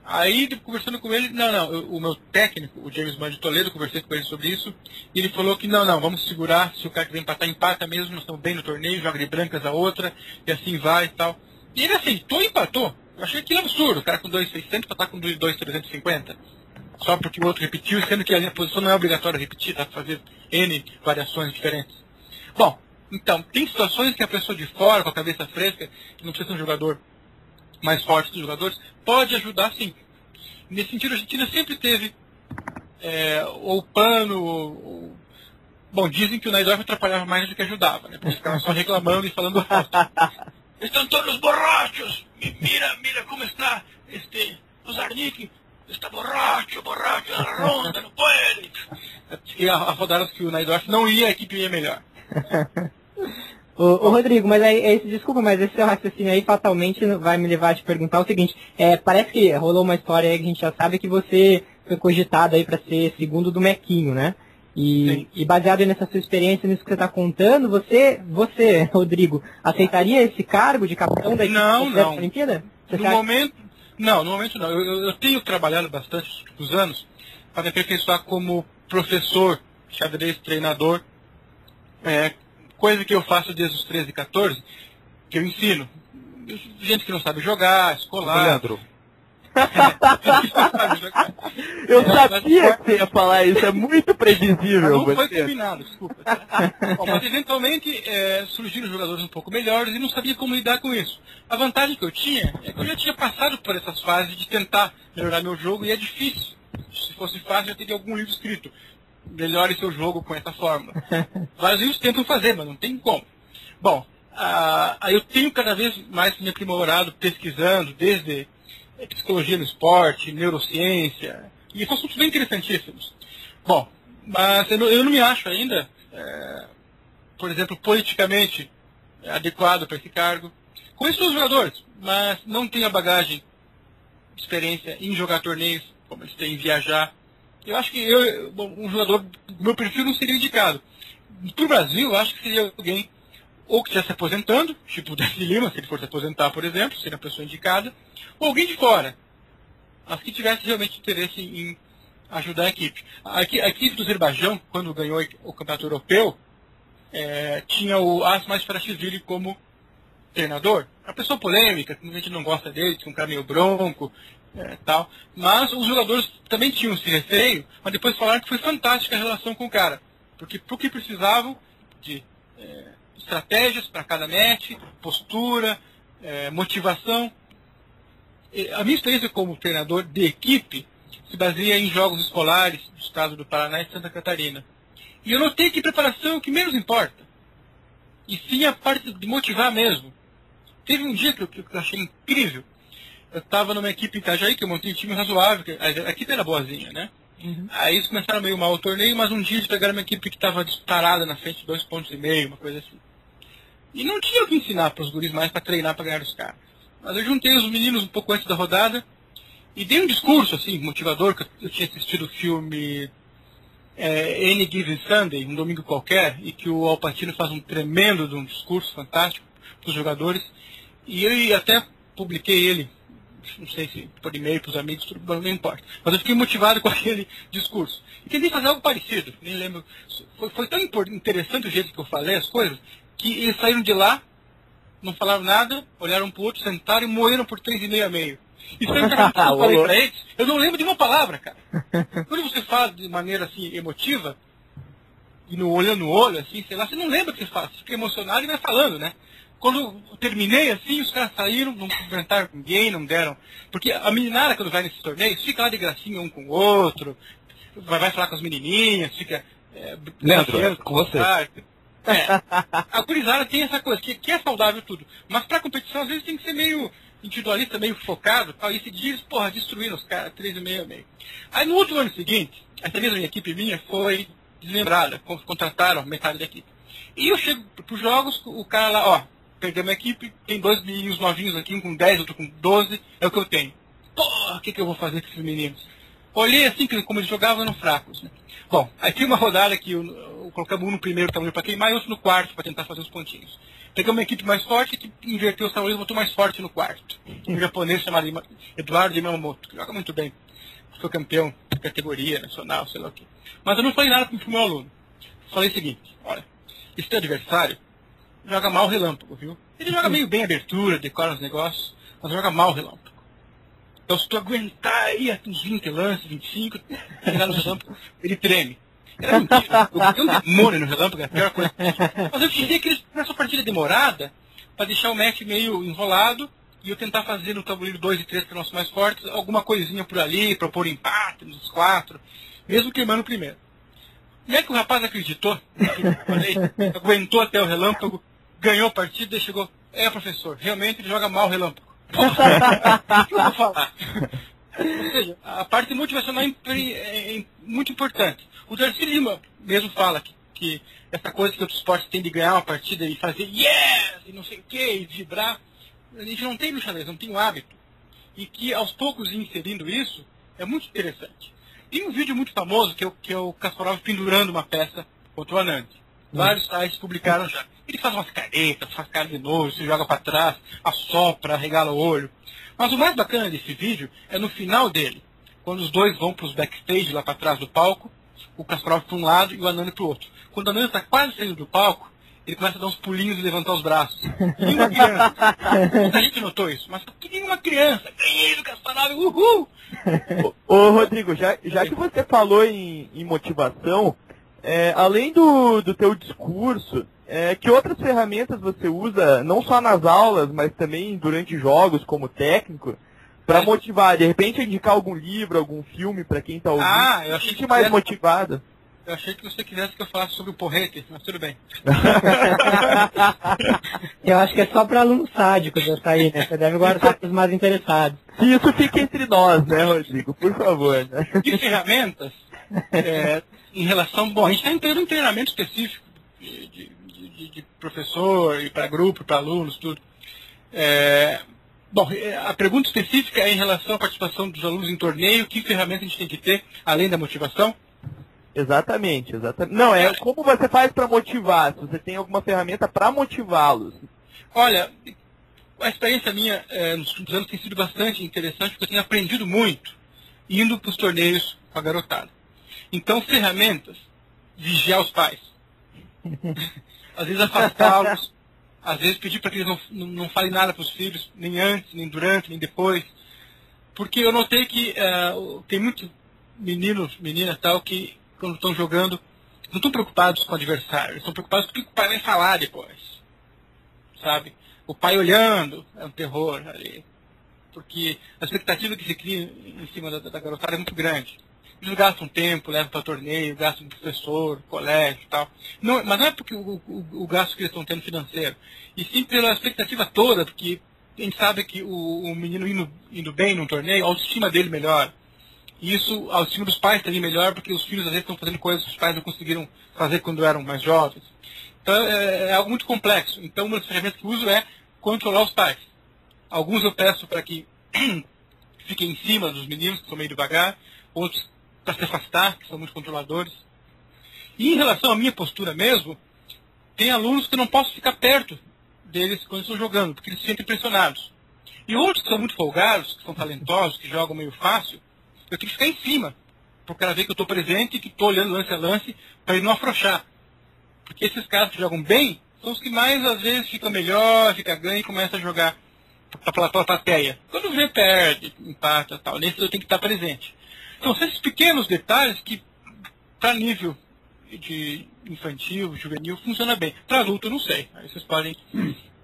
Aí, conversando com ele, não, não, eu, o meu técnico, o James Bond de Toledo, conversei com ele sobre isso, e ele falou que não, não, vamos segurar, se o cara quiser empatar, empata mesmo, nós estamos bem no torneio, joga de brancas a outra, e assim vai e tal. E ele aceitou e empatou. Eu achei aquilo absurdo, o cara com 2,600 empatar com 2,350. Só porque o outro repetiu, sendo que a posição não é obrigatória repetir, dá para fazer N variações diferentes. Bom, então, tem situações que a pessoa de fora, com a cabeça fresca, que não precisa ser um jogador mais forte dos jogadores, pode ajudar sim. Nesse sentido, a Argentina sempre teve é, ou pano, ou, bom, dizem que o Naidorf atrapalhava mais do que ajudava, né? Porque ficava só reclamando e falando <laughs> alto. Estão todos borrachos! Mira, mira como está este, Zarnik, está borracho, borracho, ronda, não pode! E a, a que o Naidorf não ia, a equipe ia melhor. <laughs> Ô, ô, Rodrigo, mas aí, esse, desculpa, mas esse seu raciocínio aí fatalmente vai me levar a te perguntar o seguinte, é, parece que rolou uma história aí que a gente já sabe que você foi cogitado aí para ser segundo do Mequinho, né? E, e, baseado nessa sua experiência, nisso que você está contando, você, você, <laughs> Rodrigo, aceitaria esse cargo de capitão da equipe não, não. Olimpíada? Você no momento, não, no momento não. Eu, eu tenho trabalhado bastante nos últimos anos para me aperfeiçoar como professor, xadrez, treinador, é, coisa que eu faço desde os 13 e 14, que eu ensino. Gente que não sabe jogar, escolar. Leandro. <laughs> eu sabia que você ia falar isso, é muito previsível. Não foi combinado, desculpa. Bom, mas eventualmente é, surgiram jogadores um pouco melhores e não sabia como lidar com isso. A vantagem que eu tinha é que eu já tinha passado por essas fases de tentar melhorar meu jogo e é difícil. Se fosse fácil, eu teria algum livro escrito melhore seu jogo com essa fórmula. Vários livros tentam fazer, mas não tem como. Bom, ah, eu tenho cada vez mais me aprimorado pesquisando, desde psicologia no esporte, neurociência, e são assuntos bem interessantíssimos. Bom, mas eu não, eu não me acho ainda, é, por exemplo, politicamente adequado para esse cargo. Conheço os jogadores, mas não tenho a bagagem, experiência em jogar torneios, como eles têm em viajar, eu acho que eu, um jogador do meu perfil não seria indicado. Para o Brasil, eu acho que seria alguém ou que estivesse se aposentando, tipo o Davi <laughs> Lima, se ele for se aposentar, por exemplo, seria a pessoa indicada, ou alguém de fora, mas que tivesse realmente interesse em ajudar a equipe. A, equipe do Azerbaijão, quando ganhou o campeonato europeu, é, tinha o Asmas Farashvili como treinador. Uma pessoa polêmica, que a gente não gosta dele, que é um cara meio bronco, é, tal. Mas os jogadores também tinham esse receio, mas depois falaram que foi fantástica a relação com o cara. Porque pro que precisavam de é, estratégias para cada match, postura, é, motivação. A minha experiência como treinador de equipe se baseia em jogos escolares do estado do Paraná e Santa Catarina. E eu notei que preparação é o que menos importa. E sim a parte de motivar mesmo. Teve um dia que eu, que eu achei incrível. Eu estava numa equipe em Itajaí, que eu montei um time razoável, a, a equipe era boazinha, né? Uhum. Aí eles começaram meio mal o torneio, mas um dia eles pegaram uma equipe que estava disparada na frente, dois pontos e meio, uma coisa assim. E não tinha o que ensinar para os guris mais para treinar para ganhar os caras. Mas eu juntei os meninos um pouco antes da rodada e dei um discurso assim, motivador, que eu tinha assistido o filme é, Any Given Sunday, um domingo qualquer, e que o Alpatino faz um tremendo um discurso fantástico para os jogadores. E eu até publiquei ele não sei se por e-mail para os amigos, não importa. Mas eu fiquei motivado <laughs> com aquele discurso. E tentei fazer algo parecido, nem lembro. Foi, foi tão interessante o jeito que eu falei as coisas, que eles saíram de lá, não falaram nada, olharam para o outro, sentaram e morreram por três e meio a meio. E o <laughs> que eu falei para eles? Eu não lembro de uma palavra, cara. <laughs> Quando você fala de maneira assim, emotiva, e no olho no olho, assim, sei lá, você não lembra o que você fala, você fica emocionado e vai falando, né? quando eu terminei assim, os caras saíram, não cumprimentaram ninguém, não deram. Porque a meninada, quando vai nesses torneios, fica lá de gracinha um com o outro, vai, vai falar com as menininhas, fica. É, Leandro, com você. É, a gurizada tem essa coisa, que, que é saudável tudo. Mas pra competição, às vezes tem que ser meio individualista, meio focado. Tal, e dia eles, porra, destruíram os caras, três e meio a meio. Aí no último ano seguinte, essa mesma equipe minha foi deslembrada, contrataram metade da equipe. E eu chego pros jogos, o cara lá, ó, perdemos a equipe, tem dois meninos novinhos aqui, um com 10, outro com 12, é o que eu tenho. Porra, o que, que eu vou fazer com esses meninos? Olhei assim, como eles jogavam, eram fracos. Né? Bom, aí tinha uma rodada que eu, eu colocamos um no primeiro tamanho para queimar e outro no quarto para tentar fazer os pontinhos. Pegamos uma equipe mais forte que inverteu os tamanhos e botou mais forte no quarto. Um japonês chamado Eduardo Yamamoto, que joga muito bem. Foi campeão de categoria nacional, sei lá o quê. Mas eu não falei nada com o meu aluno. Falei o seguinte, olha, esse teu adversário joga mal relâmpago, viu? Ele joga meio bem abertura, decora os negócios, mas joga mal relâmpago. Então se tu aguentar aí uns 20 lances, 25, chegar no relâmpago, ele treme. Era mentira. Eu um demônio no relâmpago, é a pior coisa. Mas eu queria que eles nessa partida demorada, para deixar o match meio enrolado, e eu tentar fazer no tabuleiro 2 e 3, que são os mais fortes, alguma coisinha por ali, propor empate nos quatro, mesmo queimando o primeiro. Como é que o rapaz acreditou? Falei, aguentou até o relâmpago, ganhou a partida e chegou. É, professor, realmente ele joga mal o relâmpago. <laughs> o? Ou seja, a parte motivacional é, é, é muito importante. O Darcy Lima mesmo fala que, que essa coisa que outros esportes têm de ganhar uma partida e fazer yes, e não sei o que, e vibrar, a gente não tem no xadrez, não tem o hábito. E que aos poucos inserindo isso é muito interessante. Tem um vídeo muito famoso que é o, que é o Kasparov pendurando uma peça contra o Anand. Vários sites publicaram já. Ele faz umas caretas, faz cara de novo, se joga para trás, assopra, regala o olho. Mas o mais bacana desse vídeo é no final dele, quando os dois vão para os backstage lá para trás do palco, o Kasparov para um lado e o Anand para o outro. Quando o Anand está quase saindo do palco, ele começa a dar uns pulinhos e levantar os braços. Nenhuma criança. Muita gente notou isso, mas que nenhuma criança. Ganhei do Kasparov, uhul! Ô, ô Rodrigo, já, já que você falou em, em motivação, é, além do, do teu discurso, é, que outras ferramentas você usa, não só nas aulas, mas também durante jogos como técnico, para motivar? De repente indicar algum livro, algum filme para quem está ouvindo? Ah, eu achei que mais quisesse... motivado. Eu achei que você quisesse que eu falasse sobre o porrete, mas tudo bem. <laughs> eu acho que é só para alunos sádicos essa aí, né? Você deve guardar para os mais interessados. Isso fica entre nós, né, Rodrigo? Por favor. Né? <laughs> De ferramentas, é, em relação. Bom, a gente está entrando em treinamento específico de, de, de professor e para grupo, para alunos, tudo. É, bom, é, a pergunta específica é em relação à participação dos alunos em torneio, que ferramenta a gente tem que ter, além da motivação? Exatamente, exatamente. Não, é como você faz para motivar, se você tem alguma ferramenta para motivá-los. Olha, a experiência minha é, nos últimos anos tem sido bastante interessante, porque eu tenho aprendido muito indo para os torneios com a garotada. Então, ferramentas, vigiar os pais. <laughs> às vezes afastá-los, às vezes pedir para que eles não, não, não falem nada para os filhos, nem antes, nem durante, nem depois. Porque eu notei que uh, tem muitos meninos, meninas tal, que quando estão jogando, não estão preocupados com o adversário, estão preocupados com o que o pai vai falar depois. sabe? O pai olhando, é um terror ali. Porque a expectativa que se cria em cima da, da garotada é muito grande. Eles gastam tempo, levam para torneio, gastam com professor, colégio e tal. Não, mas não é porque o, o, o, gasto que eles estão tendo financeiro, e sim pela expectativa toda, porque a gente sabe que o, o menino indo, indo bem num torneio, a autoestima dele melhora. E isso, a autoestima dos pais também melhor, porque os filhos às vezes estão fazendo coisas que os pais não conseguiram fazer quando eram mais jovens. Então é, é algo muito complexo. Então uma das ferramentas que uso é controlar os pais. Alguns eu peço para que <clears throat> fiquem em cima dos meninos, que são meio devagar, outros para se afastar, que são muito controladores. E em relação à minha postura mesmo, tem alunos que não posso ficar perto deles quando estão jogando, porque eles se sentem pressionados. E outros que são muito folgados, que são talentosos, que jogam meio fácil, eu tenho que ficar em cima, porque ela vê que eu estou presente e que estou olhando lance a lance para ele não afrouxar. Porque esses caras que jogam bem são os que mais às vezes ficam melhor, fica ganho e começa a jogar pela plateia. Quando vê, perde, empata tal. Nesse eu tenho que estar presente. Então são esses pequenos detalhes que, para nível de infantil, juvenil, funciona bem. Para adulto, eu não sei. Aí vocês podem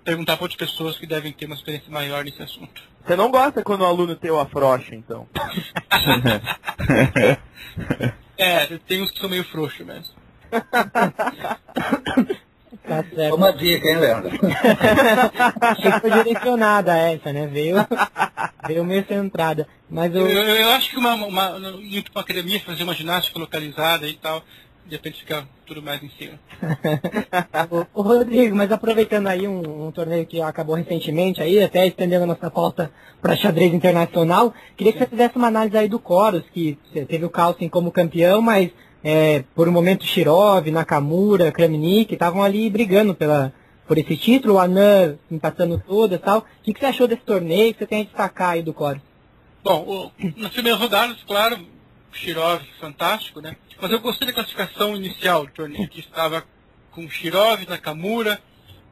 perguntar para outras pessoas que devem ter uma experiência maior nesse assunto. Você não gosta quando o aluno tem o afrocha, então? <laughs> é, tem uns que são meio frouxos mesmo. <laughs> Tá certo. Uma dica, hein, Leandro? <laughs> Achei que foi direcionada essa, né? Veio, veio meio centrada. Mas eu... Eu, eu acho que uma, uma, ir para uma academia fazer uma ginástica localizada e tal, de repente fica tudo mais em cima. <laughs> o, Rodrigo, mas aproveitando aí um, um, torneio que acabou recentemente, aí, até estendendo a nossa pauta para xadrez internacional, queria que você fizesse uma análise aí do Coros, que teve o Carlsen como campeão, mas é, por um momento Shirov, Nakamura, Kramnik estavam ali brigando pela, por esse título, o Anan empatando todas e tal. O que, que, você achou desse torneio que você tem a destacar aí do Core? Bom, o, nas primeiras rodadas, claro, Shirov fantástico, né? Mas eu gostei da classificação inicial do torneio, que estava com Shirov, Nakamura,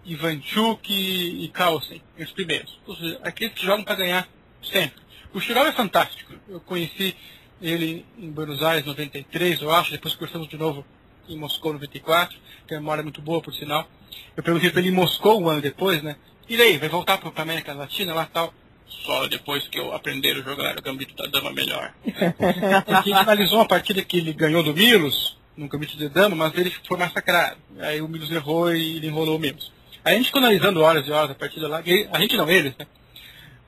Ivanchuk e, e Carlsen, os primeiros. Ou seja, aqueles que jogam para ganhar sempre. O Shirov é fantástico. Eu conheci ele em Buenos Aires 93, eu acho, depois conversamos de novo em Moscou 94, tem uma memória muito boa, por sinal. Eu perguntei para ele em Moscou um ano depois, né? E daí, vai voltar para a América Latina lá tal? Só depois que eu aprender a jogar o gambito da dama melhor. <laughs> Porque ele finalizou uma partida que ele ganhou do Milos, no gambito de dama, mas ele foi massacrado. Aí o Milos errou e ele enrolou o Milos. Aí a gente ficou analisando horas e horas a partida lá, a gente não, eles, né?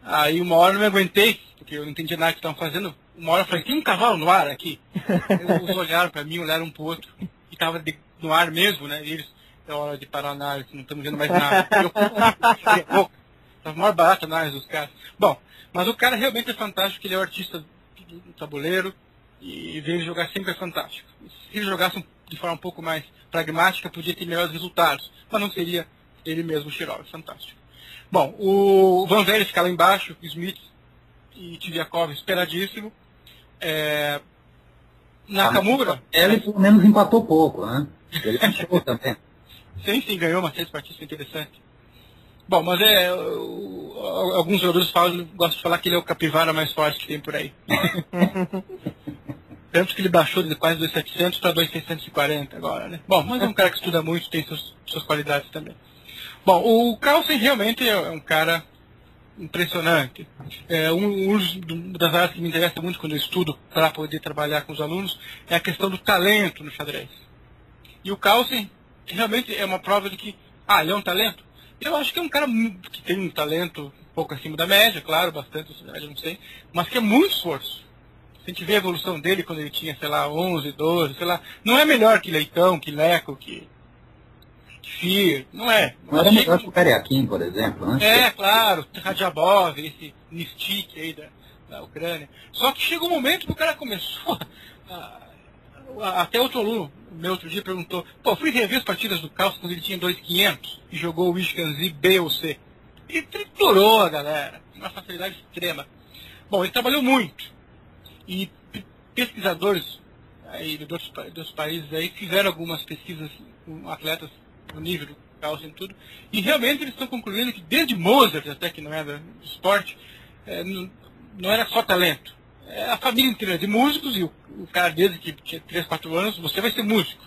Aí uma hora eu não me aguentei, porque eu não entendi nada que estavam fazendo uma hora eu falei, tem um cavalo no ar aqui? Eles <laughs> olharam para mim, olharam um pro outro, e estava no ar mesmo, né? E eles, é hora de parar a análise, não estamos vendo mais nada. <laughs> Eu, Estava maior barata a análise dos caras. Bom, mas o cara realmente é fantástico, ele é o artista do, tabuleiro, e ver ele jogar sempre é fantástico. Se ele jogasse de forma um pouco mais pragmática, podia ter melhores resultados, mas não seria ele mesmo o Shirov, fantástico. Bom, o Van Velde fica lá embaixo, o Smith e Tiviakov esperadíssimo. É... Nakamura. Ele pelo menos empatou pouco, né? Ele empatou também. Sim, sim, ganhou uma seis partidas interessante. Bom, mas é. O, alguns jogadores falam, gostam de falar que ele é o capivara mais forte que tem por aí. <laughs> Tanto que ele baixou de quase 2.700 para 2.640 agora, né? Bom, mas é um cara que estuda muito, tem suas, suas qualidades também. Bom, o Carlsen realmente é um cara impressionante. É, um, das áreas que me interessa muito quando eu estudo para poder trabalhar com os alunos é a questão do talento no xadrez. E o Carlsen realmente é uma prova de que, ah, ele é um talento? Eu acho que é um cara que tem um talento um pouco acima da média, claro, bastante, eu não sei, mas que é muito esforço. Se a gente vê a evolução dele quando ele tinha, sei lá, 11, 12, sei lá, não é melhor que Leitão, que Leco, que Fear, não é. Não era melhor que o Kariakin, por exemplo, né? É, claro, Radjabov, esse Nistik aí da, da Ucrânia. Só que chegou um momento que o cara começou a, a, até outro aluno, meu outro dia, perguntou, pô, fui rever as partidas do Calço quando ele tinha 2.500 e jogou o Ishkanzi B ou C. E triturou a galera, uma facilidade extrema. Bom, ele trabalhou muito. E pesquisadores aí dos dos países aí fizeram algumas pesquisas com atletas o nível do Carlsen e tudo. E realmente eles estão concluindo que desde Mozart, até que não era esporte, é, não, não, era só talento. É a família inteira de músicos e o, o, cara desde que tinha 3, 4 anos, você vai ser músico.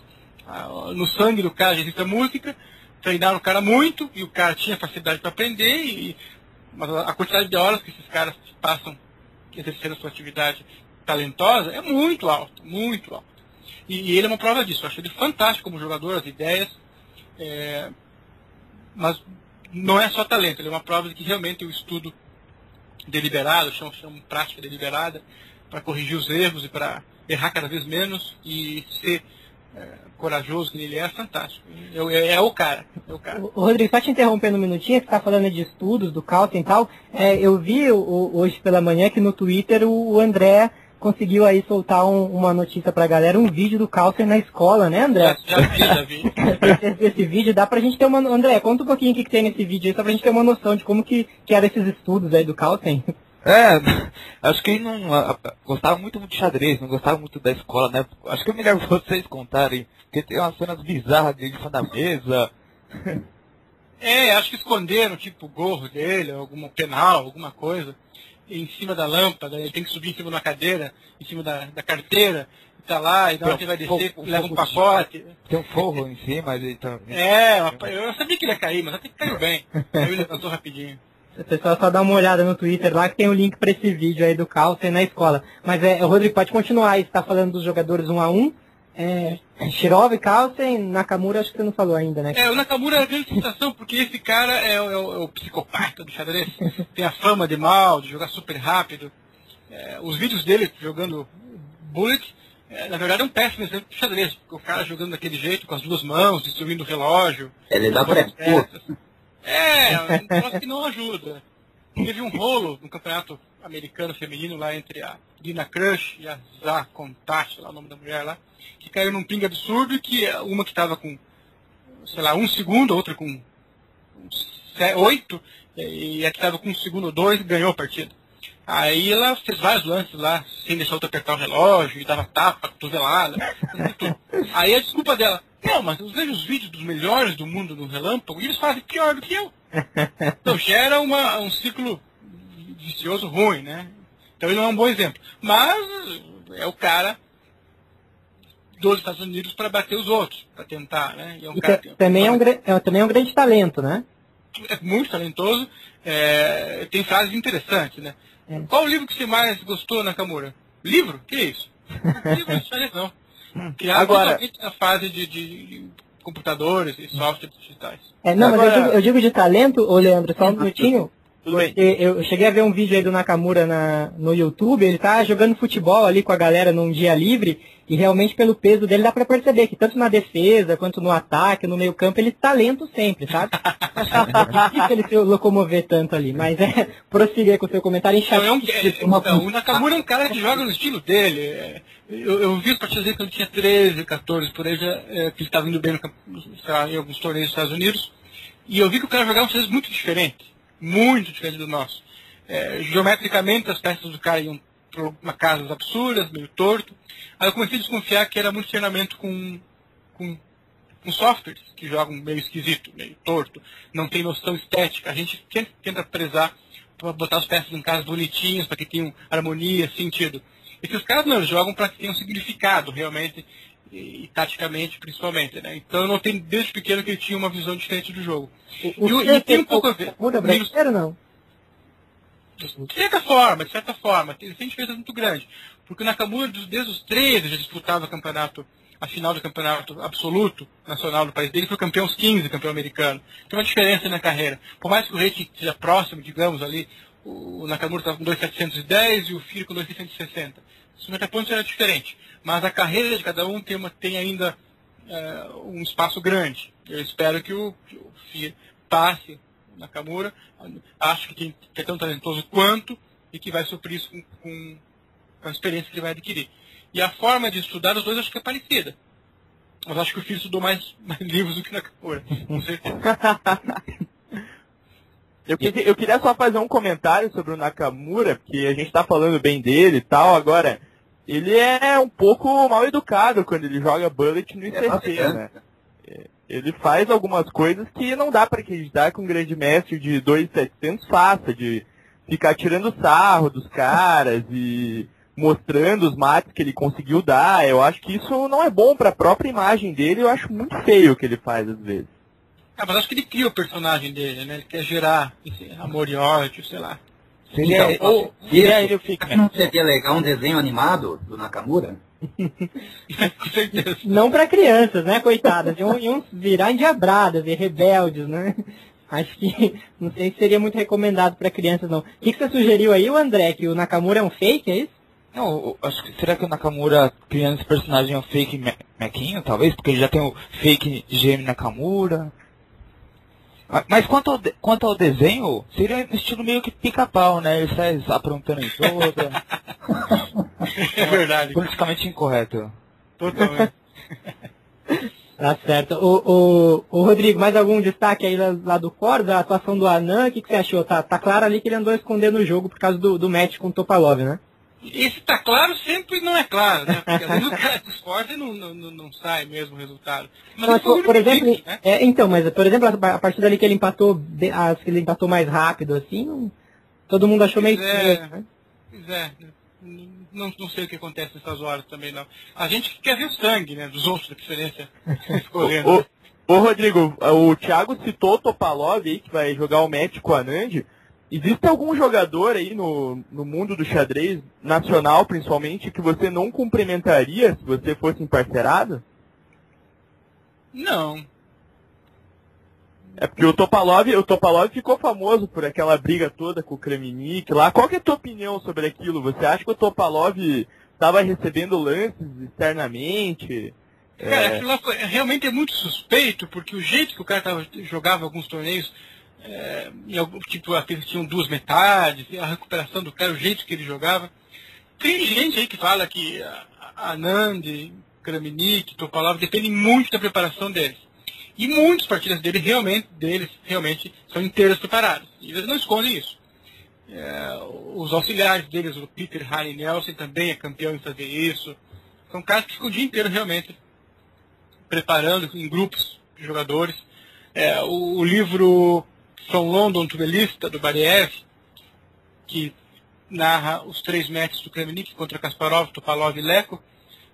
Ah, no sangue do cara existe a música, treinaram o cara muito e o cara tinha facilidade para aprender, e, mas a quantidade de horas que esses caras passam exercendo a sua atividade talentosa é muito alta, muito alta. E, e ele é uma prova disso. Eu acho ele fantástico como jogador, as ideias, é, mas não é só talento, ele é uma prova de que realmente o estudo deliberado, chamo, chamo prática deliberada, para corrigir os erros e para errar cada vez menos e ser é, corajoso que ele é, é fantástico. Eu, é, é, o cara. É o cara. O, Rodrigo, só te interrompendo um minutinho, você está falando de estudos, do Calten e tal. É, eu vi o, hoje pela manhã que no Twitter o André conseguiu aí soltar um, uma notícia pra galera, um vídeo do Calcer na escola, né, André? Já, já vi, já vi. <laughs> esse, esse, vídeo dá pra gente ter uma... André, conta um pouquinho o que, que tem nesse vídeo aí, só pra gente ter uma noção de como que, que eram esses estudos aí do Calcer. É, <laughs> acho que ele não a, a, gostava muito de xadrez, não gostava muito da escola, né? Acho que é melhor vocês contarem, porque tem umas cenas bizarras de cima da mesa. <laughs> É, acho que esconderam, tipo, o gorro dele, algum penal, alguma coisa em cima da lâmpada, ele tem que subir em cima de uma cadeira, em cima da, da carteira, e tá lá, e na hora que ele vai descer, um leva um pacote. Tem um forro em cima, ele tá... É, eu sabia que ele ia cair, mas até que caiu bem. Aí ele levantou rapidinho. <laughs> O pessoal só dá uma olhada no Twitter lá que tem o um link para esse vídeo aí do Carlsen na escola. Mas é, Rodrigo, pode continuar aí, você tá falando dos jogadores um a um. É, Shirov, Carlsen, Nakamura, acho que você não falou ainda, né? É, o Nakamura é a grande sensação, porque esse cara é, é, o, é o psicopata do xadrez. Tem a fama de mal, de jogar super rápido. É, os vídeos dele jogando Bullet, é, na verdade é um péssimo exemplo de xadrez, porque o cara jogando daquele jeito, com as duas mãos, destruindo o relógio. Ele dá pra É, um negócio que não ajuda. Teve um rolo no campeonato americano feminino lá entre a Dina Crush a Zá Contact, lá o nome da mulher lá que caiu num ping absurdo e que uma que estava com, sei lá, um segundo, a outra com oito, e a que estava com um segundo ou dois ganhou a partida. Aí ela fez vários lances lá, sem deixar outra apertar o relógio, e dava tapa, cotovelada, tudo. Aí a desculpa dela, não, mas eu vejo os vídeos dos melhores do mundo no relâmpago e eles fazem pior do que eu. <laughs> Então gera uma, um ciclo vicioso ruim, né? Então ele não é um bom exemplo. Mas é o cara dos Estados Unidos para bater os outros, para tentar, né? E é um e cara que, também, é um, é, também é um grande talento, né? É muito talentoso, é, tem frases interessantes, né? É. Qual o livro que você mais gostou, Nakamura? Livro? Que <laughs> é isso? livro não não. Hum. Criado Agora... na fase de, de computadores e softwares digitais. É, não, Agora... mas eu digo, eu digo de talento, ô Leandro, só um minutinho. Eu cheguei a ver um vídeo aí do Nakamura na, no YouTube, ele tá jogando futebol ali com a galera num dia livre, e realmente pelo peso dele dá para perceber que tanto na defesa, quanto no ataque, no meio campo, ele tá lento sempre, sabe? é <laughs> difícil ele se locomover tanto ali, mas é, prossiga aí com o seu comentário. Não, é um, é, uma... então, o Nakamura é um cara que joga no estilo dele. É, eu, eu vi as partidas dele quando tinha 13, 14, por aí, já, é, que ele estava indo bem no, lá, em alguns torneios dos Estados Unidos, e eu vi que o cara jogava um xadrez muito diferente muito diferente do nosso. É, geometricamente, as peças do cara iam para uma casas absurdas, meio torto. Aí eu comecei a desconfiar que era muito treinamento com, com, com softwares que jogam meio esquisito, meio torto, não tem noção estética. A gente sempre tenta prezar para botar as peças em casas bonitinhas, para que tenham harmonia, sentido. Esses caras não, eles jogam para que tenham significado realmente e, e, taticamente principalmente, né? Então eu notei desde pequeno que ele tinha uma visão diferente do jogo. O, o e, e tem um pouco a ver. Muda brasileiro não? De certa forma, de certa forma, tem, tem diferença muito grande. Porque o Nakamura, desde os 13, já disputava campeonato, a final do campeonato absoluto nacional do país dele, foi campeão aos 15, campeão americano. Tem uma diferença na carreira. Por mais que o rating seja próximo, digamos ali, o Nakamura estava com 2,710 e o Filho com 2,660. 50 pontos era diferente. Mas a carreira de cada um tem, uma, tem ainda é, um espaço grande. Eu espero que o, que o FIA passe na Nakamura. Acho que, tem, que é tão talentoso quanto e que vai suprir isso com, com, a experiência que ele vai adquirir. E a forma de estudar os dois acho que é parecida. Mas acho que o filho estudou mais, <laughs> mais livros do que Nakamura, com certeza. Eu, que, eu, queria só fazer um comentário sobre o Nakamura, porque a gente está falando bem dele e tal. Agora, ele é um pouco mal educado quando ele joga bullet no ICC, é, né? Ele faz algumas coisas que não dá para acreditar que um grande mestre de 2.700 faça, de ficar tirando sarro dos caras e mostrando os mates que ele conseguiu dar. Eu acho que isso não é bom para a própria imagem dele, eu acho muito feio o que ele faz às vezes. Ah, mas acho que ele cria o personagem dele, né? Ele quer gerar esse amor e ódio, sei lá. Seria, Então, ou, seria ele o Figman. Não seria legal um desenho animado do Nakamura? Com <laughs> certeza. Não para crianças, né, coitadas? Iam, iam virar endiabradas e rebeldes, né? Acho que não sei se seria muito recomendado para crianças, não. O que, que você sugeriu aí, o André? Que o Nakamura é um fake, é isso? Não, acho que será que o Nakamura criando esse personagem é um fake me- Mequinho, talvez? Porque ele já tem o fake GM Nakamura. Ma- Mas quanto ao, de- quanto ao desenho, seria um estilo meio que pica-pau, né? Ele sai aprontando em toda. <laughs> É verdade. politicamente incorreto. Totalmente. <laughs> Tá certo. O, o, o Rodrigo, mais algum destaque aí lá, lá do Core, da atuação do Anan? O que, que você achou? Tá, tá claro ali que ele andou escondendo o jogo por causa do, do match com o Topalov, né? Esse tá claro sempre não é claro, né? Porque às vezes o cara se esforça e não, não, não, sai mesmo o resultado. Mas, Mas, por, por exemplo, né? é, então, mas por exemplo, a, a partir dali que ele empatou, as que ele empatou mais rápido, assim, todo mundo achou meio Pois é. estranho, né? Pois é, não, não sei o que acontece nessas horas também não. A gente quer ver o sangue, né? Dos outros da diferença escorrendo. <laughs> Ô, ô, Rodrigo, o Thiago citou o Topalov aí, que vai jogar o match com a Nand. Existe algum jogador aí no, no mundo do xadrez, nacional principalmente, que você não cumprimentaria se você fosse emparcerado? Não. É porque o Topalov, o Topalov ficou famoso por aquela briga toda com o Kramnik lá. Qual que é a tua opinião sobre aquilo? Você acha que o Topalov estava recebendo lances externamente? Cara, É, aquilo lá foi, realmente é muito suspeito, porque o jeito que o cara tava, jogava alguns torneios, é, algum, tipo, aqueles tinham duas metades, a recuperação do cara, o jeito que ele jogava. Tem gente aí que fala que a, a Nand, Kramnik, Topalov, depende muito da preparação deles. E muitas partidas dele realmente, deles realmente são inteiras preparadas. E eles não escondem isso. É, os auxiliares deles, o Peter Harry Nelson também é campeão em fazer isso. São caras que ficam o dia inteiro realmente preparando em grupos de jogadores. É, o, o livro From London to the Lista, do Bariev, que narra os três matches do Kramnik contra Kasparov, Topalov e Leco,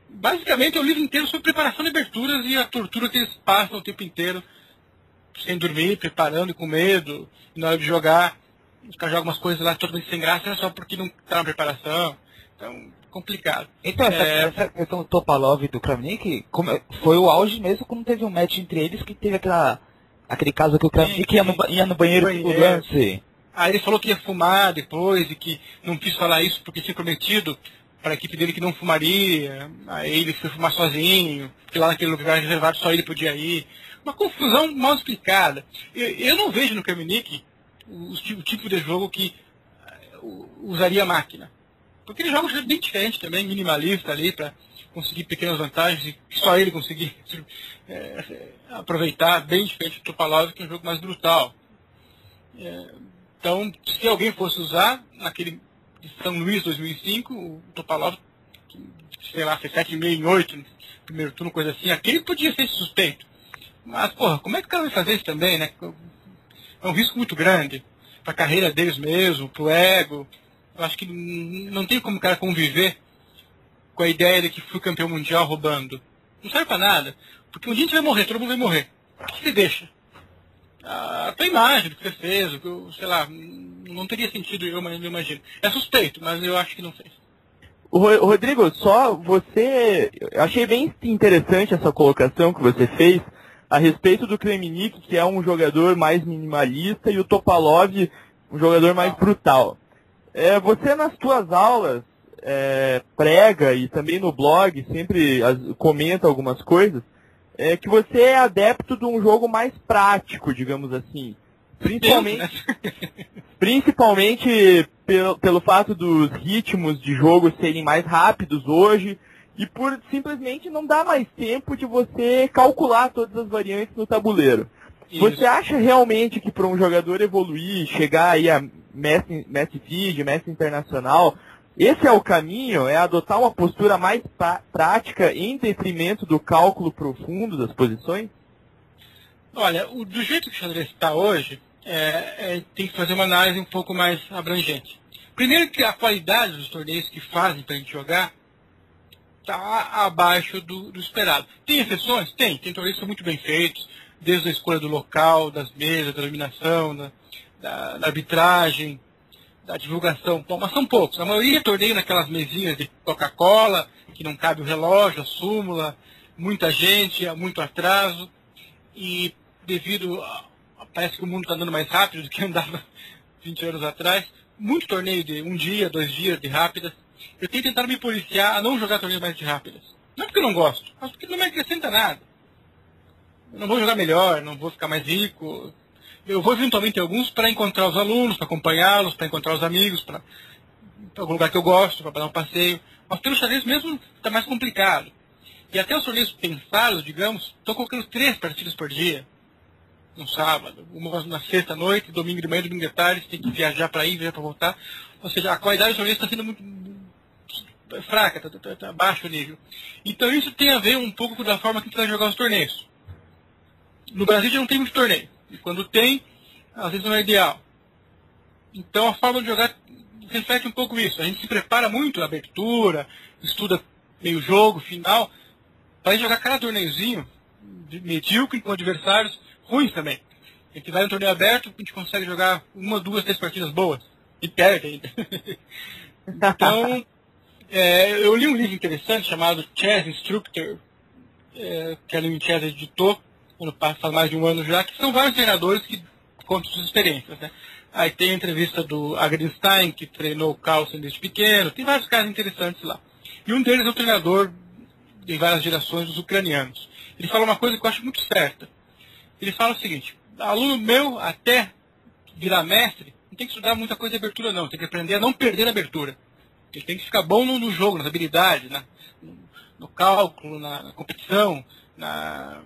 basicamente é o livro inteiro sobre preparação de aberturas e a tortura que eles passam o tempo inteiro, sem dormir, preparando e com medo, e na hora de jogar, os caras jogam umas coisas lá totalmente sem graça, só porque não está na preparação. Então, complicado. Então, essa, É. essa questão do Topalov e do Kramnik como é- foi o auge mesmo quando teve um match entre eles que teve aquela, aquele caso que o Kramnik ia no, ia no banheiro Banheiro. lance. Aí ele falou que ia fumar depois e que não quis falar isso porque tinha prometido para a equipe dele que não fumaria. Aí ele foi fumar sozinho, porque lá naquele lugar reservado só ele podia ir. Uma confusão mal explicada. Eu, eu não vejo no Kramnik o, o ti- o tipo de jogo que eh, usaria a máquina. Porque ele joga um jogo bem diferente também, minimalista ali, para conseguir pequenas vantagens e só ele conseguir eh, aproveitar, bem diferente do Topalov, que é um jogo mais brutal. É, então, se alguém fosse usar, naquele São Luís 2005, o Topalov, sei lá, fez 7,5 em 8 no primeiro turno, coisa assim, aquele podia ser suspeito. Mas, porra, como é que o cara vai fazer isso também, né? É um risco muito grande para a carreira deles mesmo, para o ego. Eu acho que não tem como o cara conviver com a ideia de que fui campeão mundial roubando. Não serve para nada. Porque um dia a gente vai morrer, todo mundo vai morrer. O que você deixa? a tua imagem do que você fez, o que eu, sei lá, não teria sentido, eu eu imagino. É suspeito, mas eu acho que não fez. Rodrigo, só você. Eu achei bem interessante essa colocação que você fez a respeito do Kremnik, que é um jogador mais minimalista, e o Topalov, um jogador mais brutal. É, você nas suas aulas é, prega e também no blog sempre as- comenta algumas coisas, é que você é adepto de um jogo mais prático, digamos assim. Principalmente né? <laughs> principalmente pelo, pelo fato dos ritmos de jogo serem mais rápidos hoje e por simplesmente não dar mais tempo de você calcular todas as variantes no tabuleiro. Você acha realmente que para um jogador evoluir, chegar aí a mestre, mestre feed, mestre internacional, esse é o caminho? É adotar uma postura mais prática em detrimento do cálculo profundo das posições? Olha, o- do jeito que o xadrez está hoje, é, é, tem que fazer uma análise um pouco mais abrangente. Primeiro que a qualidade dos torneios que fazem para a gente jogar está abaixo do, do esperado. Tem exceções? Tem. Tem torneios que são muito bem feitos, desde a escolha do local, das mesas, da iluminação, da, da, da arbitragem, da divulgação. Bom, mas são poucos. A maioria é torneio naquelas mesinhas de Coca-Cola, que não cabe o relógio, a súmula, muita gente, muito atraso. E devido a, parece que o mundo está andando mais rápido do que andava <laughs> 20 anos atrás, muito torneio de um dia, dois dias de rápidas. Eu tenho tentado me policiar a não jogar torneios mais de rápidas. Não porque eu não gosto, mas porque não me acrescenta nada. Eu não vou jogar melhor, não vou ficar mais rico. Eu vou eventualmente ter alguns para encontrar os alunos, para acompanhá-los, para encontrar os amigos, para algum lugar que eu gosto, para dar um passeio. Mas pelo xadrez mesmo está mais complicado. E até os torneios pensados, digamos, estão colocando três partidas por dia. No sábado, uma na sexta noite, domingo de manhã, domingo de tarde, tem que viajar para ir, viajar para voltar. Ou seja, a qualidade dos torneios está sendo muito fraca, está tá, tá baixo o nível. Então isso tem a ver um pouco com a forma que a gente vai jogar os torneios. No Brasil já não tem muito torneio. E quando tem, às vezes não é ideal. Então a forma de jogar reflete um pouco isso. A gente se prepara muito na abertura, estuda meio jogo, final, para jogar cada torneiozinho medíocre com adversários ruins também. A gente vai no torneio aberto, a gente consegue jogar uma, duas, três partidas boas. E perde ainda. <laughs> então, é, eu li um livro interessante chamado Chess Instructor, é, que a Lynn Chess editou, faz mais de um ano já, que são vários treinadores que contam suas experiências. Né? Aí tem a entrevista do Agrenstein, que treinou o Carlsen desde pequeno, tem vários casos interessantes lá. E um deles é o treinador de várias gerações dos ucranianos. Ele fala uma coisa que eu acho muito certa. Ele fala o seguinte, aluno meu, até virar mestre, não tem que estudar muita coisa de abertura não, tem que aprender a não perder a abertura. Ele tem que ficar bom no, jogo, nas habilidades, na, no, cálculo, na, na competição, na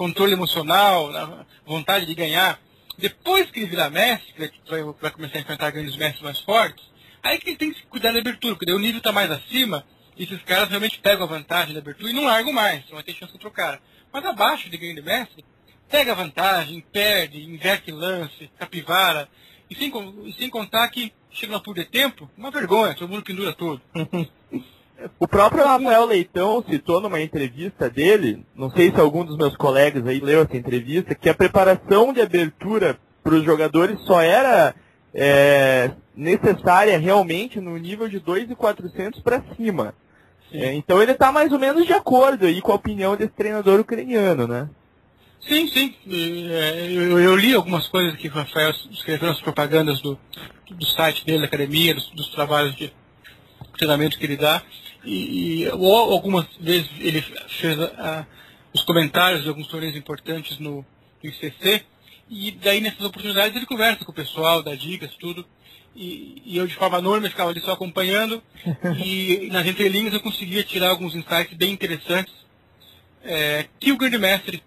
controle emocional, na vontade de ganhar. Depois que ele virar mestre, que vai, começar a enfrentar grandes mestres mais fortes, aí que ele tem que cuidar da abertura, porque o nível está mais acima, e esses caras realmente pegam a vantagem da abertura e não largam mais, não vai ter chance contra o cara. Mas abaixo de grande mestre, pega a vantagem, perde, inverte lance, capivara, e sem, sem contar que chega na de tempo, uma vergonha, todo mundo pendura tudo. <laughs> O próprio Rafael Leitão citou numa entrevista dele, não sei se algum dos meus colegas aí leu essa entrevista, que a preparação de abertura para os jogadores só era é, necessária realmente no nível de 2.400 para cima. É, então ele está mais ou menos de acordo aí com a opinião desse treinador ucraniano, né? Sim, sim. É, eu, eu, li algumas coisas que o Rafael escreveu nas propagandas do, do site dele, da academia, dos, dos trabalhos de treinamento que ele dá. E, e algumas vezes ele fez os comentários de alguns torneios importantes no, no ICC. E daí nessas oportunidades ele conversa com o pessoal, dá dicas, tudo. E, e eu de forma anônima ficava ali só acompanhando. <laughs> e nas entrelinhas eu conseguia tirar alguns insights bem interessantes. É, que o grande mestre,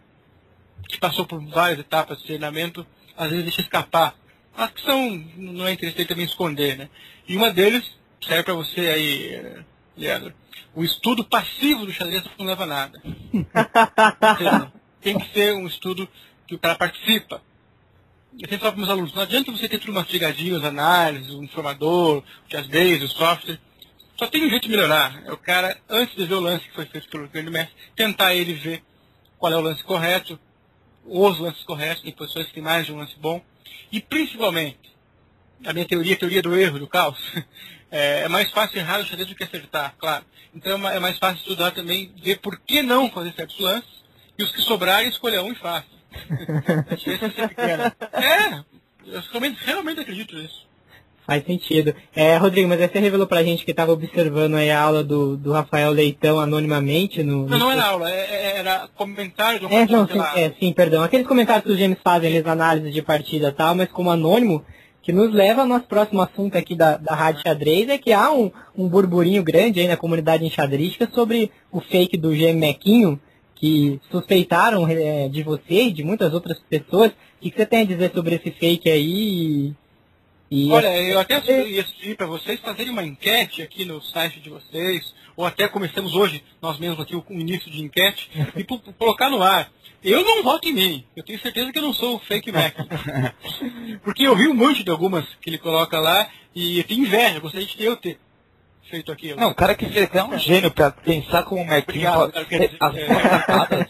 que passou por várias etapas de treinamento, às vezes deixa escapar. Mas que são, não é interessante também esconder, né? E uma deles serve para você aí, Leandro. O estudo passivo do xadrez não leva a nada. <laughs> tem que ser um estudo que o cara participa. Eu sempre falo para meus alunos, não adianta você ter tudo mastigadinho, as análises, o informador, o chessbase, o software. Só tem um jeito de melhorar. É o cara, antes de ver o lance que foi feito pelo grande mestre, tentar ele ver qual é o lance correto, os lances corretos, tem posições que tem mais de um lance bom. E principalmente, a minha teoria, a teoria do erro, do caos, <laughs> é, é mais fácil errar o xadrez do que acertar, claro. Então é, é mais fácil estudar também, ver por que não fazer certos lances, e os que sobrarem, escolher um e faça. <laughs> é. É, eu realmente, realmente acredito nisso. Faz sentido. É, Rodrigo, mas você revelou pra gente que estava observando aí a aula do, do Rafael Leitão anonimamente no. Não, não era aula, é, era comentário do é, não, sim, é, sim, perdão. Aqueles comentários que os gêmeos fazem, eles análises de partida e tal, mas como anônimo, que nos leva ao nosso próximo assunto aqui da, da Rádio Xadrez, é que há um, um burburinho grande aí na comunidade enxadrística sobre o fake do GM Mequinho, que suspeitaram é, de você e de muitas outras pessoas. O que, que, você tem a dizer sobre esse fake aí? E, Olha, eu até ia sugerir para vocês fazerem uma enquete aqui no site de vocês, ou até começamos hoje, nós mesmos aqui, o início de enquete, <laughs> e colocar no ar. Eu não voto em mim. Eu tenho certeza que eu não sou o fake Mac. <laughs> Porque eu vi um monte de algumas que ele coloca lá e eu tenho inveja, gostaria de ter eu ter. feito aquilo. Não, o cara que fez é um gênio pra pensar como o as é. sacadas.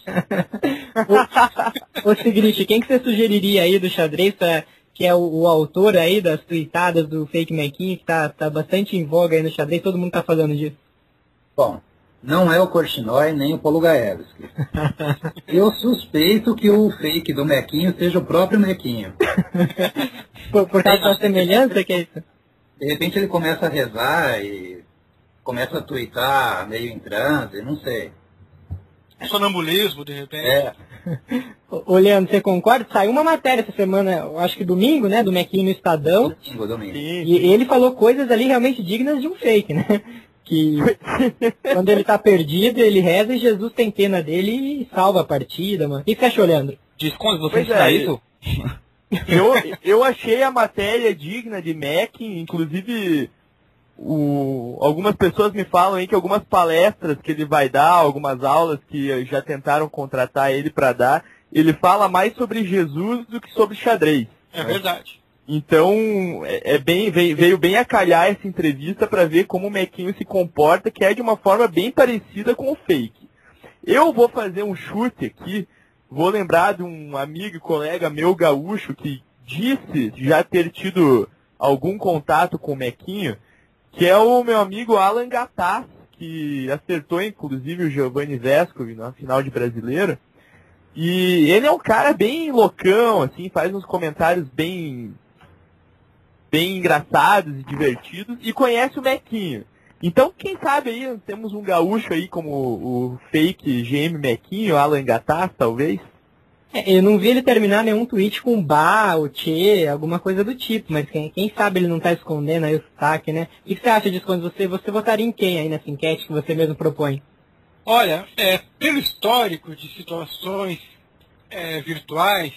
Ô Sigrist, quem que você sugeriria aí do xadrez, pra- que é o, o autor aí das tweetadas do fake Mequinho, que tá, tá bastante em voga aí no xadrez, todo mundo tá falando disso. Bom, não é o Korchnoi nem o Polugaevski. <laughs> Eu suspeito que o fake do Mequinho seja o próprio Mequinho. <laughs> Por, por causa da semelhança que é isso? De repente ele começa a rezar e começa a twittar meio em transe, não sei. Sonambulismo, de repente. É, <laughs> Ô, Leandro, você concorda? Saiu uma matéria essa semana, eu acho que domingo, né, do Mequinho no Estadão, domingo, domingo. E ele falou coisas ali realmente dignas de um fake, né? Que <laughs> quando ele tá perdido, ele reza e Jesus tem pena dele e salva a partida, mano. O que você achou, Leandro? Desconto, você Pois é, isso? Eu, eu achei a matéria digna de Mac, inclusive o, algumas pessoas me falam aí que algumas palestras que ele vai dar, algumas aulas que já tentaram contratar ele para dar, ele fala mais sobre Jesus do que sobre xadrez. É verdade. Então, é, é bem, veio, bem a calhar essa entrevista para ver como o Mequinho se comporta, que é de uma forma bem parecida com o fake. Eu vou fazer um chute aqui, vou lembrar de um amigo e colega meu gaúcho que disse já ter tido algum contato com o Mequinho, que é o meu amigo Alan Gattas, que acertou inclusive o Giovanni Vescovi na final de brasileiro. E ele é um cara bem loucão, assim, faz uns comentários bem bem engraçados e divertidos e conhece o Mequinho. Então, quem sabe aí temos um gaúcho aí como o fake GM Mequinho, Alan Gattas, talvez. É, eu não vi ele terminar nenhum tweet com Ba, ou Tchê, alguma coisa do tipo, mas quem, quem sabe ele não tá escondendo aí o sotaque, né? O que você acha disso quando você, você votaria em quem aí nessa enquete que você mesmo propõe? Olha, é, pelo histórico de situações é, virtuais,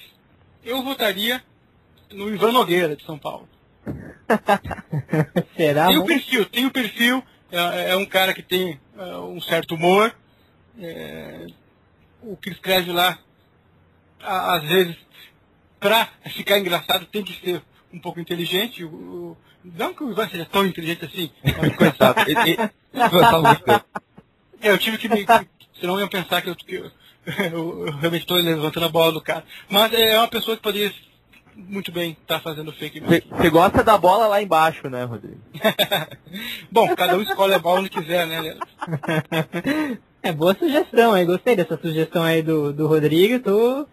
eu votaria no Ivan Nogueira, de São Paulo. <laughs> Será? Tem o não? perfil, tem o perfil, é, é um cara que tem é, um certo humor. é, o que escreve lá, a- às vezes, pra ficar engraçado, tem que ser um pouco inteligente. O- o- não que o Ivan seja tão inteligente assim. mas- Coitado. Ele, ele. É, eu tive que me. Senão iam pensar que eu, que eu, eu- <laughs> eu realmente estou levantando a bola do cara. Mas é uma pessoa que poderia muito bem estar fazendo fake news. Você gosta da bola lá embaixo, né, Rodrigo? <laughs> Bom, cada um escolhe a bola onde quiser, né, Leandro? <laughs> É boa sugestão aí, gostei dessa sugestão aí do, do Rodrigo. Tô,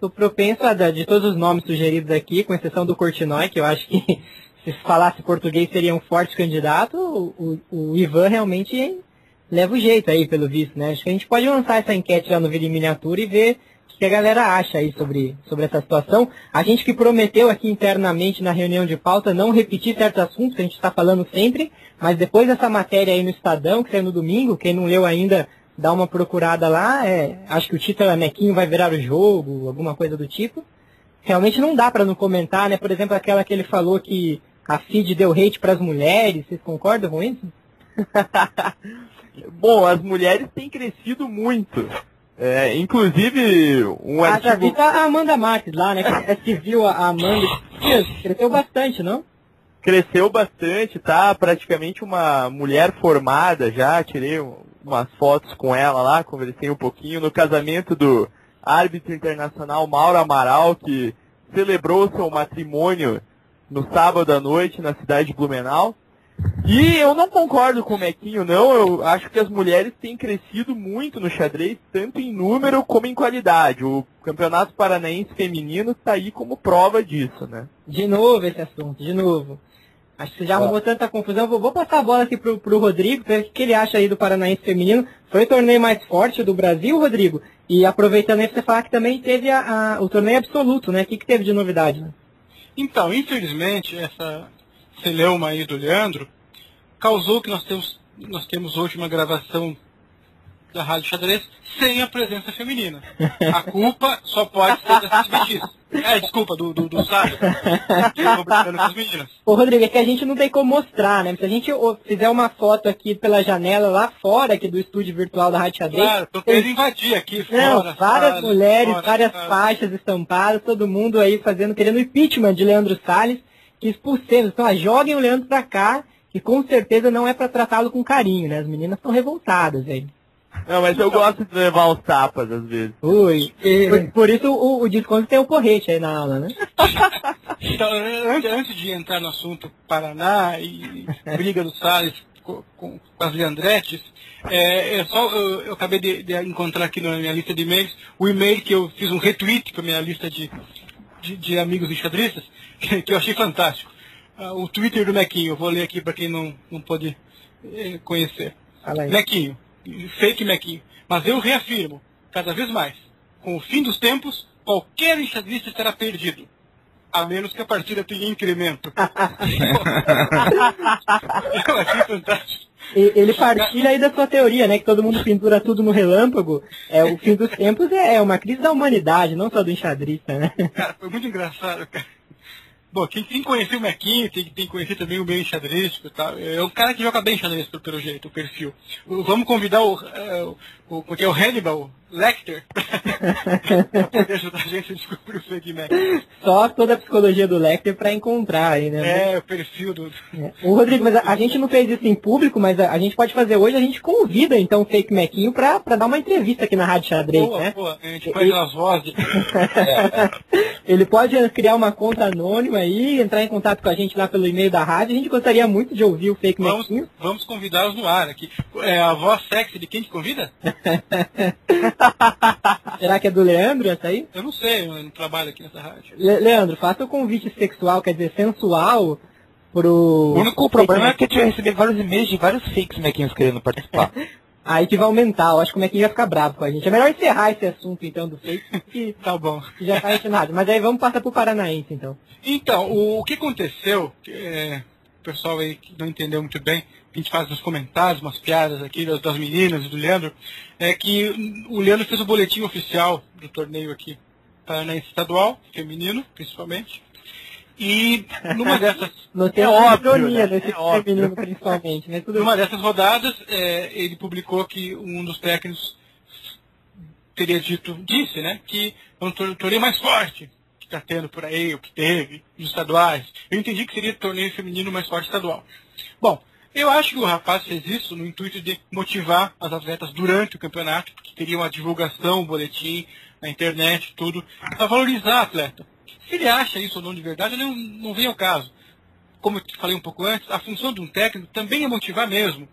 tô propenso a dar de todos os nomes sugeridos aqui, com exceção do Cortinói, que eu acho que <laughs> se falasse português seria um forte candidato. O, o, o Ivan realmente leva o jeito aí, pelo visto, né? Acho que a gente pode lançar essa enquete lá no Vídeo em Miniatura e ver o que a galera acha aí sobre, sobre essa situação. A gente que prometeu aqui internamente na reunião de pauta não repetir certos assuntos que a gente está falando sempre, mas depois dessa matéria aí no Estadão, que saiu no domingo, quem não leu ainda, dá uma procurada lá. É, acho que o título é Nequinho vai virar o jogo, alguma coisa do tipo. Realmente não dá para não comentar, né? Por exemplo, aquela que ele falou que a FID deu hate para as mulheres. Vocês concordam com isso? <laughs> Bom, as mulheres têm crescido muito. É, inclusive, um Ah, já artigo... vi tá a Amanda Marques lá, né? Que que viu a Amanda. Cresceu bastante, não? cresceu bastante, tá praticamente uma mulher formada já, tirei um- umas fotos com ela lá, conversei um pouquinho no casamento do árbitro internacional Mauro Amaral, que celebrou seu matrimônio no sábado à noite na cidade de Blumenau. E eu não concordo com o Mequinho, não. Eu acho que as mulheres têm crescido muito no xadrez, tanto em número como em qualidade. O Campeonato Paranaense Feminino está aí como prova disso, né? De novo esse assunto, de novo. Acho que você já arrumou tanta confusão. Vou, vou passar a bola aqui pro, pro Rodrigo, pra ver o que ele acha aí do Paranaense Feminino. Foi o torneio mais forte do Brasil, Rodrigo? E aproveitando aí pra você falar que também teve a, a- o torneio absoluto, né? O que, que teve de novidade? Né? Então, infelizmente, essa celeuma aí do Leandro causou que nós temos, nós temos hoje uma gravação da Rádio Xadrez sem a presença feminina. A culpa só pode ser dessas mentiras. É, desculpa, do, do, do sábio. Brincando com as meninas. Ô, Rodrigo, é que a gente não tem como mostrar, né? Se a gente fizer uma foto aqui pela janela lá fora aqui do estúdio virtual da Rádio Xadrez, Claro, tô querendo invadir aqui Não, fora. várias sala, mulheres, fora, várias faixas estampadas, todo mundo aí fazendo, querendo o impeachment de Leandro Salles, expulsemos. Então, ó, joguem o Leandro pra cá, que com certeza não é para tratá-lo com carinho, né? As meninas estão revoltadas aí. Não, mas eu gosto de levar os tapas às vezes. Ui, por, por isso o, o desconto tem o porrete aí na aula, né? <laughs> Então, antes, antes de entrar no assunto Paraná e briga do Salles com, com, com as Leandretes, é, é só, eu, eu acabei de, de encontrar aqui na minha lista de e-mails o e-mail que eu fiz um retweet para minha lista de, de, de amigos enxadristas, <laughs> que, que eu achei fantástico. Uh, o Twitter do Mequinho, eu vou ler aqui para quem não, não pode eh, conhecer. Mequinho, fake Mequinho. Mas eu reafirmo, cada vez mais, com o fim dos tempos, qualquer enxadrista será perdido. A menos que a partida tenha incremento. <laughs> <laughs> eu achei fantástico. Ele partilha aí da sua teoria, né? Que todo mundo pintura tudo no relâmpago. É, o fim dos tempos é uma crise da humanidade, não só do enxadrista, né? Cara, foi muito engraçado, cara. Bom, quem, quem conhecia o Mequinho tem, tem que conhecer também o meio enxadrístico e tal. É um cara que joga bem xadrez, pelo, pelo jeito, o perfil. Vamos convidar o, é, o, o, o Hannibal Lecter <laughs> pra poder ajudar a gente a descobrir o fake Mac. Só toda a psicologia do Lecter pra encontrar aí, né? É, o perfil do... É. Ô, Rodrigo, mas a, a gente não fez isso em público, mas a, a gente pode fazer hoje, a gente convida então o Fake Mequinho pra, pra dar uma entrevista aqui na Rádio Xadrez, Boa, né? boa. A gente faz as vozes. <laughs> Ele pode criar uma conta anônima aí, entrar em contato com a gente lá pelo e-mail da rádio. A gente gostaria muito de ouvir o Fake Vamos, Mequinho. vamos convidá-los no ar aqui. É a voz sexy de quem te convida? <laughs> <laughs> Será que é do Leandro essa aí? Eu não sei, eu não trabalho aqui nessa rádio. Le- Leandro, faça o convite sexual, quer dizer, sensual, pro... O único problema é que a gente vai receber vários e-mails de vários fakes mequinhos querendo participar. <laughs> Aí que vai aumentar, eu acho que o Mequinho vai ficar bravo com a gente. É melhor encerrar esse assunto então do Fake, que, <laughs> Tá bom. já tá ensinado. Mas aí vamos passar pro Paranaense então. Então, o, o que aconteceu, que, é, pessoal aí que não entendeu muito bem, a gente faz nos comentários, umas piadas aqui das, das meninas e do Leandro, é que o Leandro fez o boletim oficial do torneio aqui, Paranaense Estadual, feminino, principalmente. E numa <laughs> dessas, Não tem É óbvio, ironia né? nesse É óbvio. feminino principalmente, né? Tudo numa dessas rodadas, é, ele publicou que um dos técnicos teria dito, disse, né, que é um tor- torneio mais forte que está tendo por aí, o que teve, nos estaduais. Eu entendi que seria torneio feminino mais forte estadual. Bom, eu acho que o rapaz fez isso no intuito de motivar as atletas durante o campeonato, porque teria uma divulgação, um boletim na internet, tudo, para valorizar a atleta. Se ele acha isso ou não de verdade, não, não vem ao caso. Como eu falei um pouco antes, a função de um técnico também é motivar mesmo.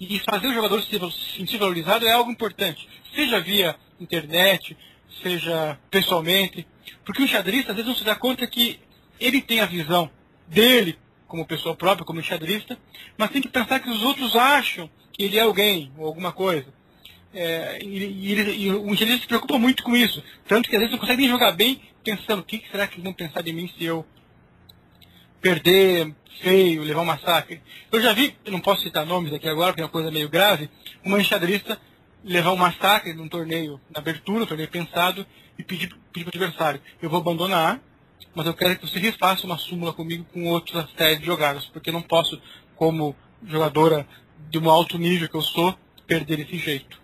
E fazer o jogador se sentir valorizado é algo importante. Seja via internet, seja pessoalmente. Porque o xadrista às vezes não se dá conta que ele tem a visão dele como pessoa própria, como xadrista, mas tem que pensar que os outros acham que ele é alguém ou alguma coisa. É, e, e ele- e o xadrista se preocupa muito com isso. Tanto que às vezes não consegue nem jogar bem pensando o que será que eles vão pensar de mim se eu perder feio, levar um massacre. Eu já vi, não posso citar nomes aqui agora, porque é uma coisa meio grave, uma enxadrista levar um massacre num torneio, na abertura, um torneio pensado, e pedir, pedir para o adversário, eu vou abandonar, mas eu quero que você refaça uma súmula comigo com outras séries de jogadas, porque eu não posso, como jogadora de um alto nível que eu sou, perder desse jeito.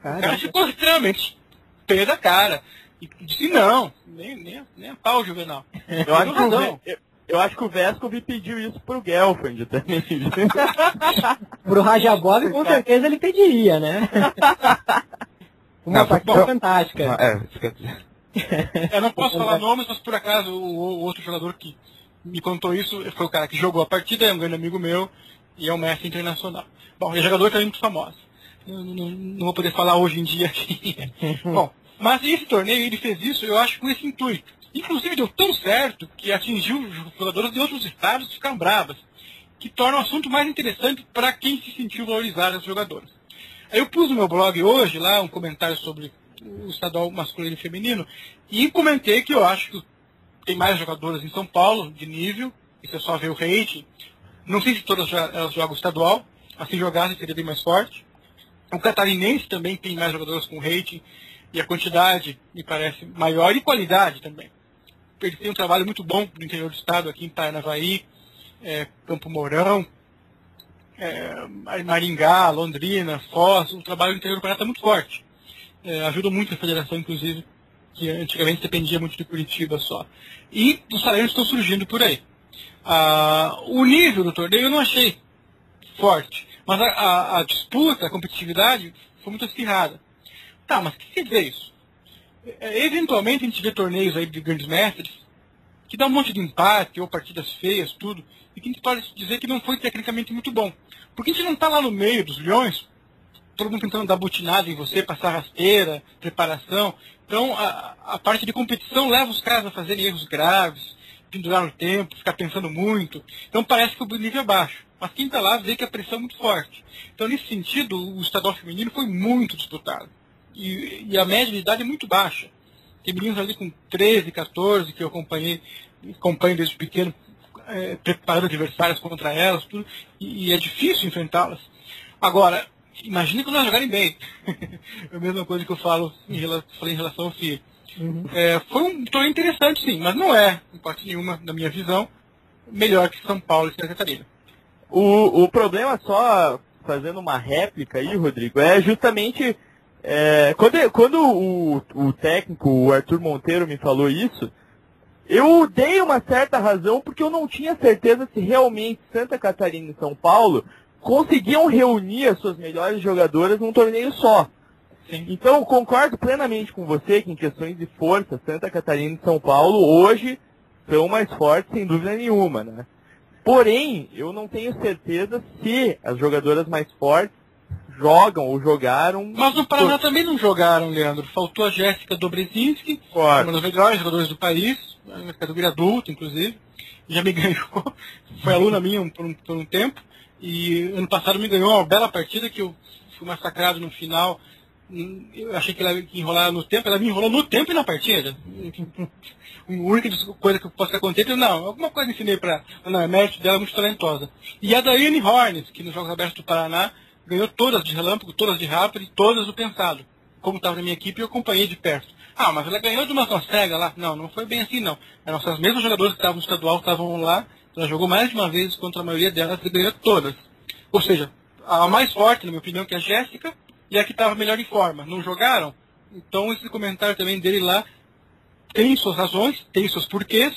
O cara Cara, ficou extremamente pé da cara. E disse, não, nem, nem, a- nem a pau, Juvenal. <laughs> Eu acho, que o, eu, eu acho que o Vescov pediu isso pro Gelfand também. <laughs> pro Rajabov com certeza ele pediria, né? <laughs> Uma Não, bom. fantástica. é. Eu não posso falar nomes, mas por acaso o, o outro jogador que me contou isso foi o cara que jogou a partida, é um grande amigo meu e é um mestre internacional. Bom, é jogador também muito famoso. Eu não, não vou poder falar hoje em dia aqui. <laughs> Bom, mas esse torneio ele fez isso, eu acho, com esse intuito. Inclusive deu tão certo que atingiu jogadores de outros estados que ficaram bravas, que torna o assunto mais interessante para quem se sentiu valorizado as jogadoras. Eu pus no meu blog hoje lá um comentário sobre o estadual masculino e feminino e comentei que eu acho que tem mais jogadoras em São Paulo de nível, isso é só ver o rating. Não sei se todas elas jogam estadual, assim jogassem seria bem mais forte. O catarinense também tem mais jogadoras com rating e a quantidade me parece maior e qualidade também. Ele tem um trabalho muito bom no interior do estado, aqui em Paranavaí, é, Campo Mourão, é, Maringá, Londrina, Foz, o trabalho no interior do Paraná está muito forte. É, ajuda muito a federação, inclusive, que antigamente dependia muito de Curitiba só. E os salários estão surgindo por aí. Ah, o nível do torneio eu não achei forte. Mas a, a, a disputa, a competitividade foi muito acirrada. Tá, mas o que quer dizer isso? É, eventualmente a gente vê torneios aí de grandes mestres que dá um monte de empate ou partidas feias, tudo, e que a gente pode dizer que não foi tecnicamente muito bom. Porque a gente não está lá no meio dos leões, todo mundo tentando dar butinada em você, passar rasteira, preparação. Então a, a parte de competição leva os caras a fazerem erros graves, pendurar o tempo, ficar pensando muito. Então parece que o nível é baixo. Mas quem está lá vê que a pressão é muito forte. Então, nesse sentido, o estadual feminino foi muito disputado. E, e a média de idade é muito baixa. Tem meninos ali com 13, 14, que eu acompanhei, acompanho desde pequeno, é, preparando adversários contra elas, tudo, e, e é difícil enfrentá-las. Agora, imagine quando elas jogarem bem. <laughs> é a mesma coisa que eu falo em relação, falei em relação ao FIA. Uhum. É, foi um torneio interessante, sim, mas não é, em parte nenhuma, na minha visão, melhor que São Paulo e Santa Catarina. O, o problema, só fazendo uma réplica aí, Rodrigo, é justamente é, quando, quando o, o técnico, o Arthur Monteiro, me falou isso, eu dei uma certa razão porque eu não tinha certeza se realmente Santa Catarina e São Paulo conseguiam reunir as suas melhores jogadoras num torneio só. Sim. Então, concordo plenamente com você que em questões de força, Santa Catarina e São Paulo hoje são mais fortes, sem dúvida nenhuma, né? Porém, eu não tenho certeza se as jogadoras mais fortes jogam ou jogaram. Mas no Paraná também não jogaram, Leandro. Faltou a Jéssica Dobrezinski, uma das melhores jogadoras do país, na categoria adulta, inclusive. Já me <laughs> ganhou, foi aluna minha por um, por um tempo. E ano passado me ganhou uma bela partida que eu fui massacrado no final. Eu achei que ela ia enrolar no tempo, ela me enrolou no tempo e na partida. <laughs> A única coisa que eu posso acontecer, não, alguma coisa ensinei para Não, é mérito dela, muito talentosa. E a Daiane Hornes, que nos Jogos Abertos do Paraná ganhou todas de relâmpago, todas de rápido e todas do pensado. Como estava na minha equipe, eu acompanhei de perto. Ah, mas ela ganhou de uma cega lá. Não, não foi bem assim, não. Eram as mesmas jogadoras que estavam no estadual, estavam lá, ela jogou mais de uma vez contra a maioria delas e ganhou todas. Ou seja, a mais forte, na minha opinião, que é a Jéssica, e a que estava melhor em forma. Não jogaram? Então esse comentário também dele lá tem suas razões, tem seus porquês,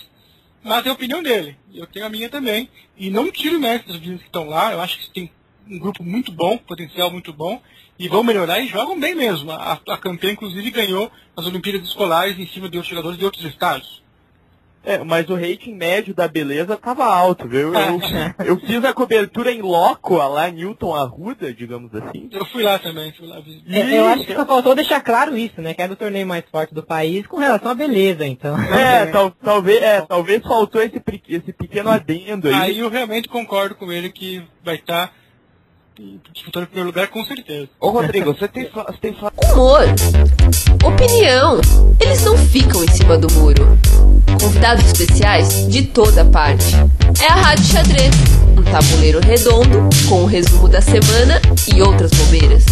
mas é a opinião dele. Eu tenho a minha também. E não tiro o mérito das meninas que estão lá. Eu acho que tem um grupo muito bom, potencial muito bom, e vão melhorar e jogam bem mesmo. A, a campeã, inclusive, ganhou as Olimpíadas Escolares em cima de outros jogadores de outros estados. É, mas o rating médio da beleza tava alto, viu? Eu, <laughs> eu fiz a cobertura em loco, lá Newton Arruda, digamos assim. Eu fui lá também, fui lá visitar. É, eu acho que só faltou deixar claro isso, né? Que é do torneio mais forte do país com relação à beleza, então. É, <laughs> tal, talvez, é, talvez faltou esse, esse pequeno adendo aí. Aí eu realmente concordo com ele que vai estar. Tá disputando o primeiro lugar com certeza. Ô Rodrigo, você tem, você tem Humor, opinião, eles não ficam em cima do muro. Convidados especiais de toda parte. É a Rádio Xadrez, um tabuleiro redondo com o resumo da semana e outras bobeiras.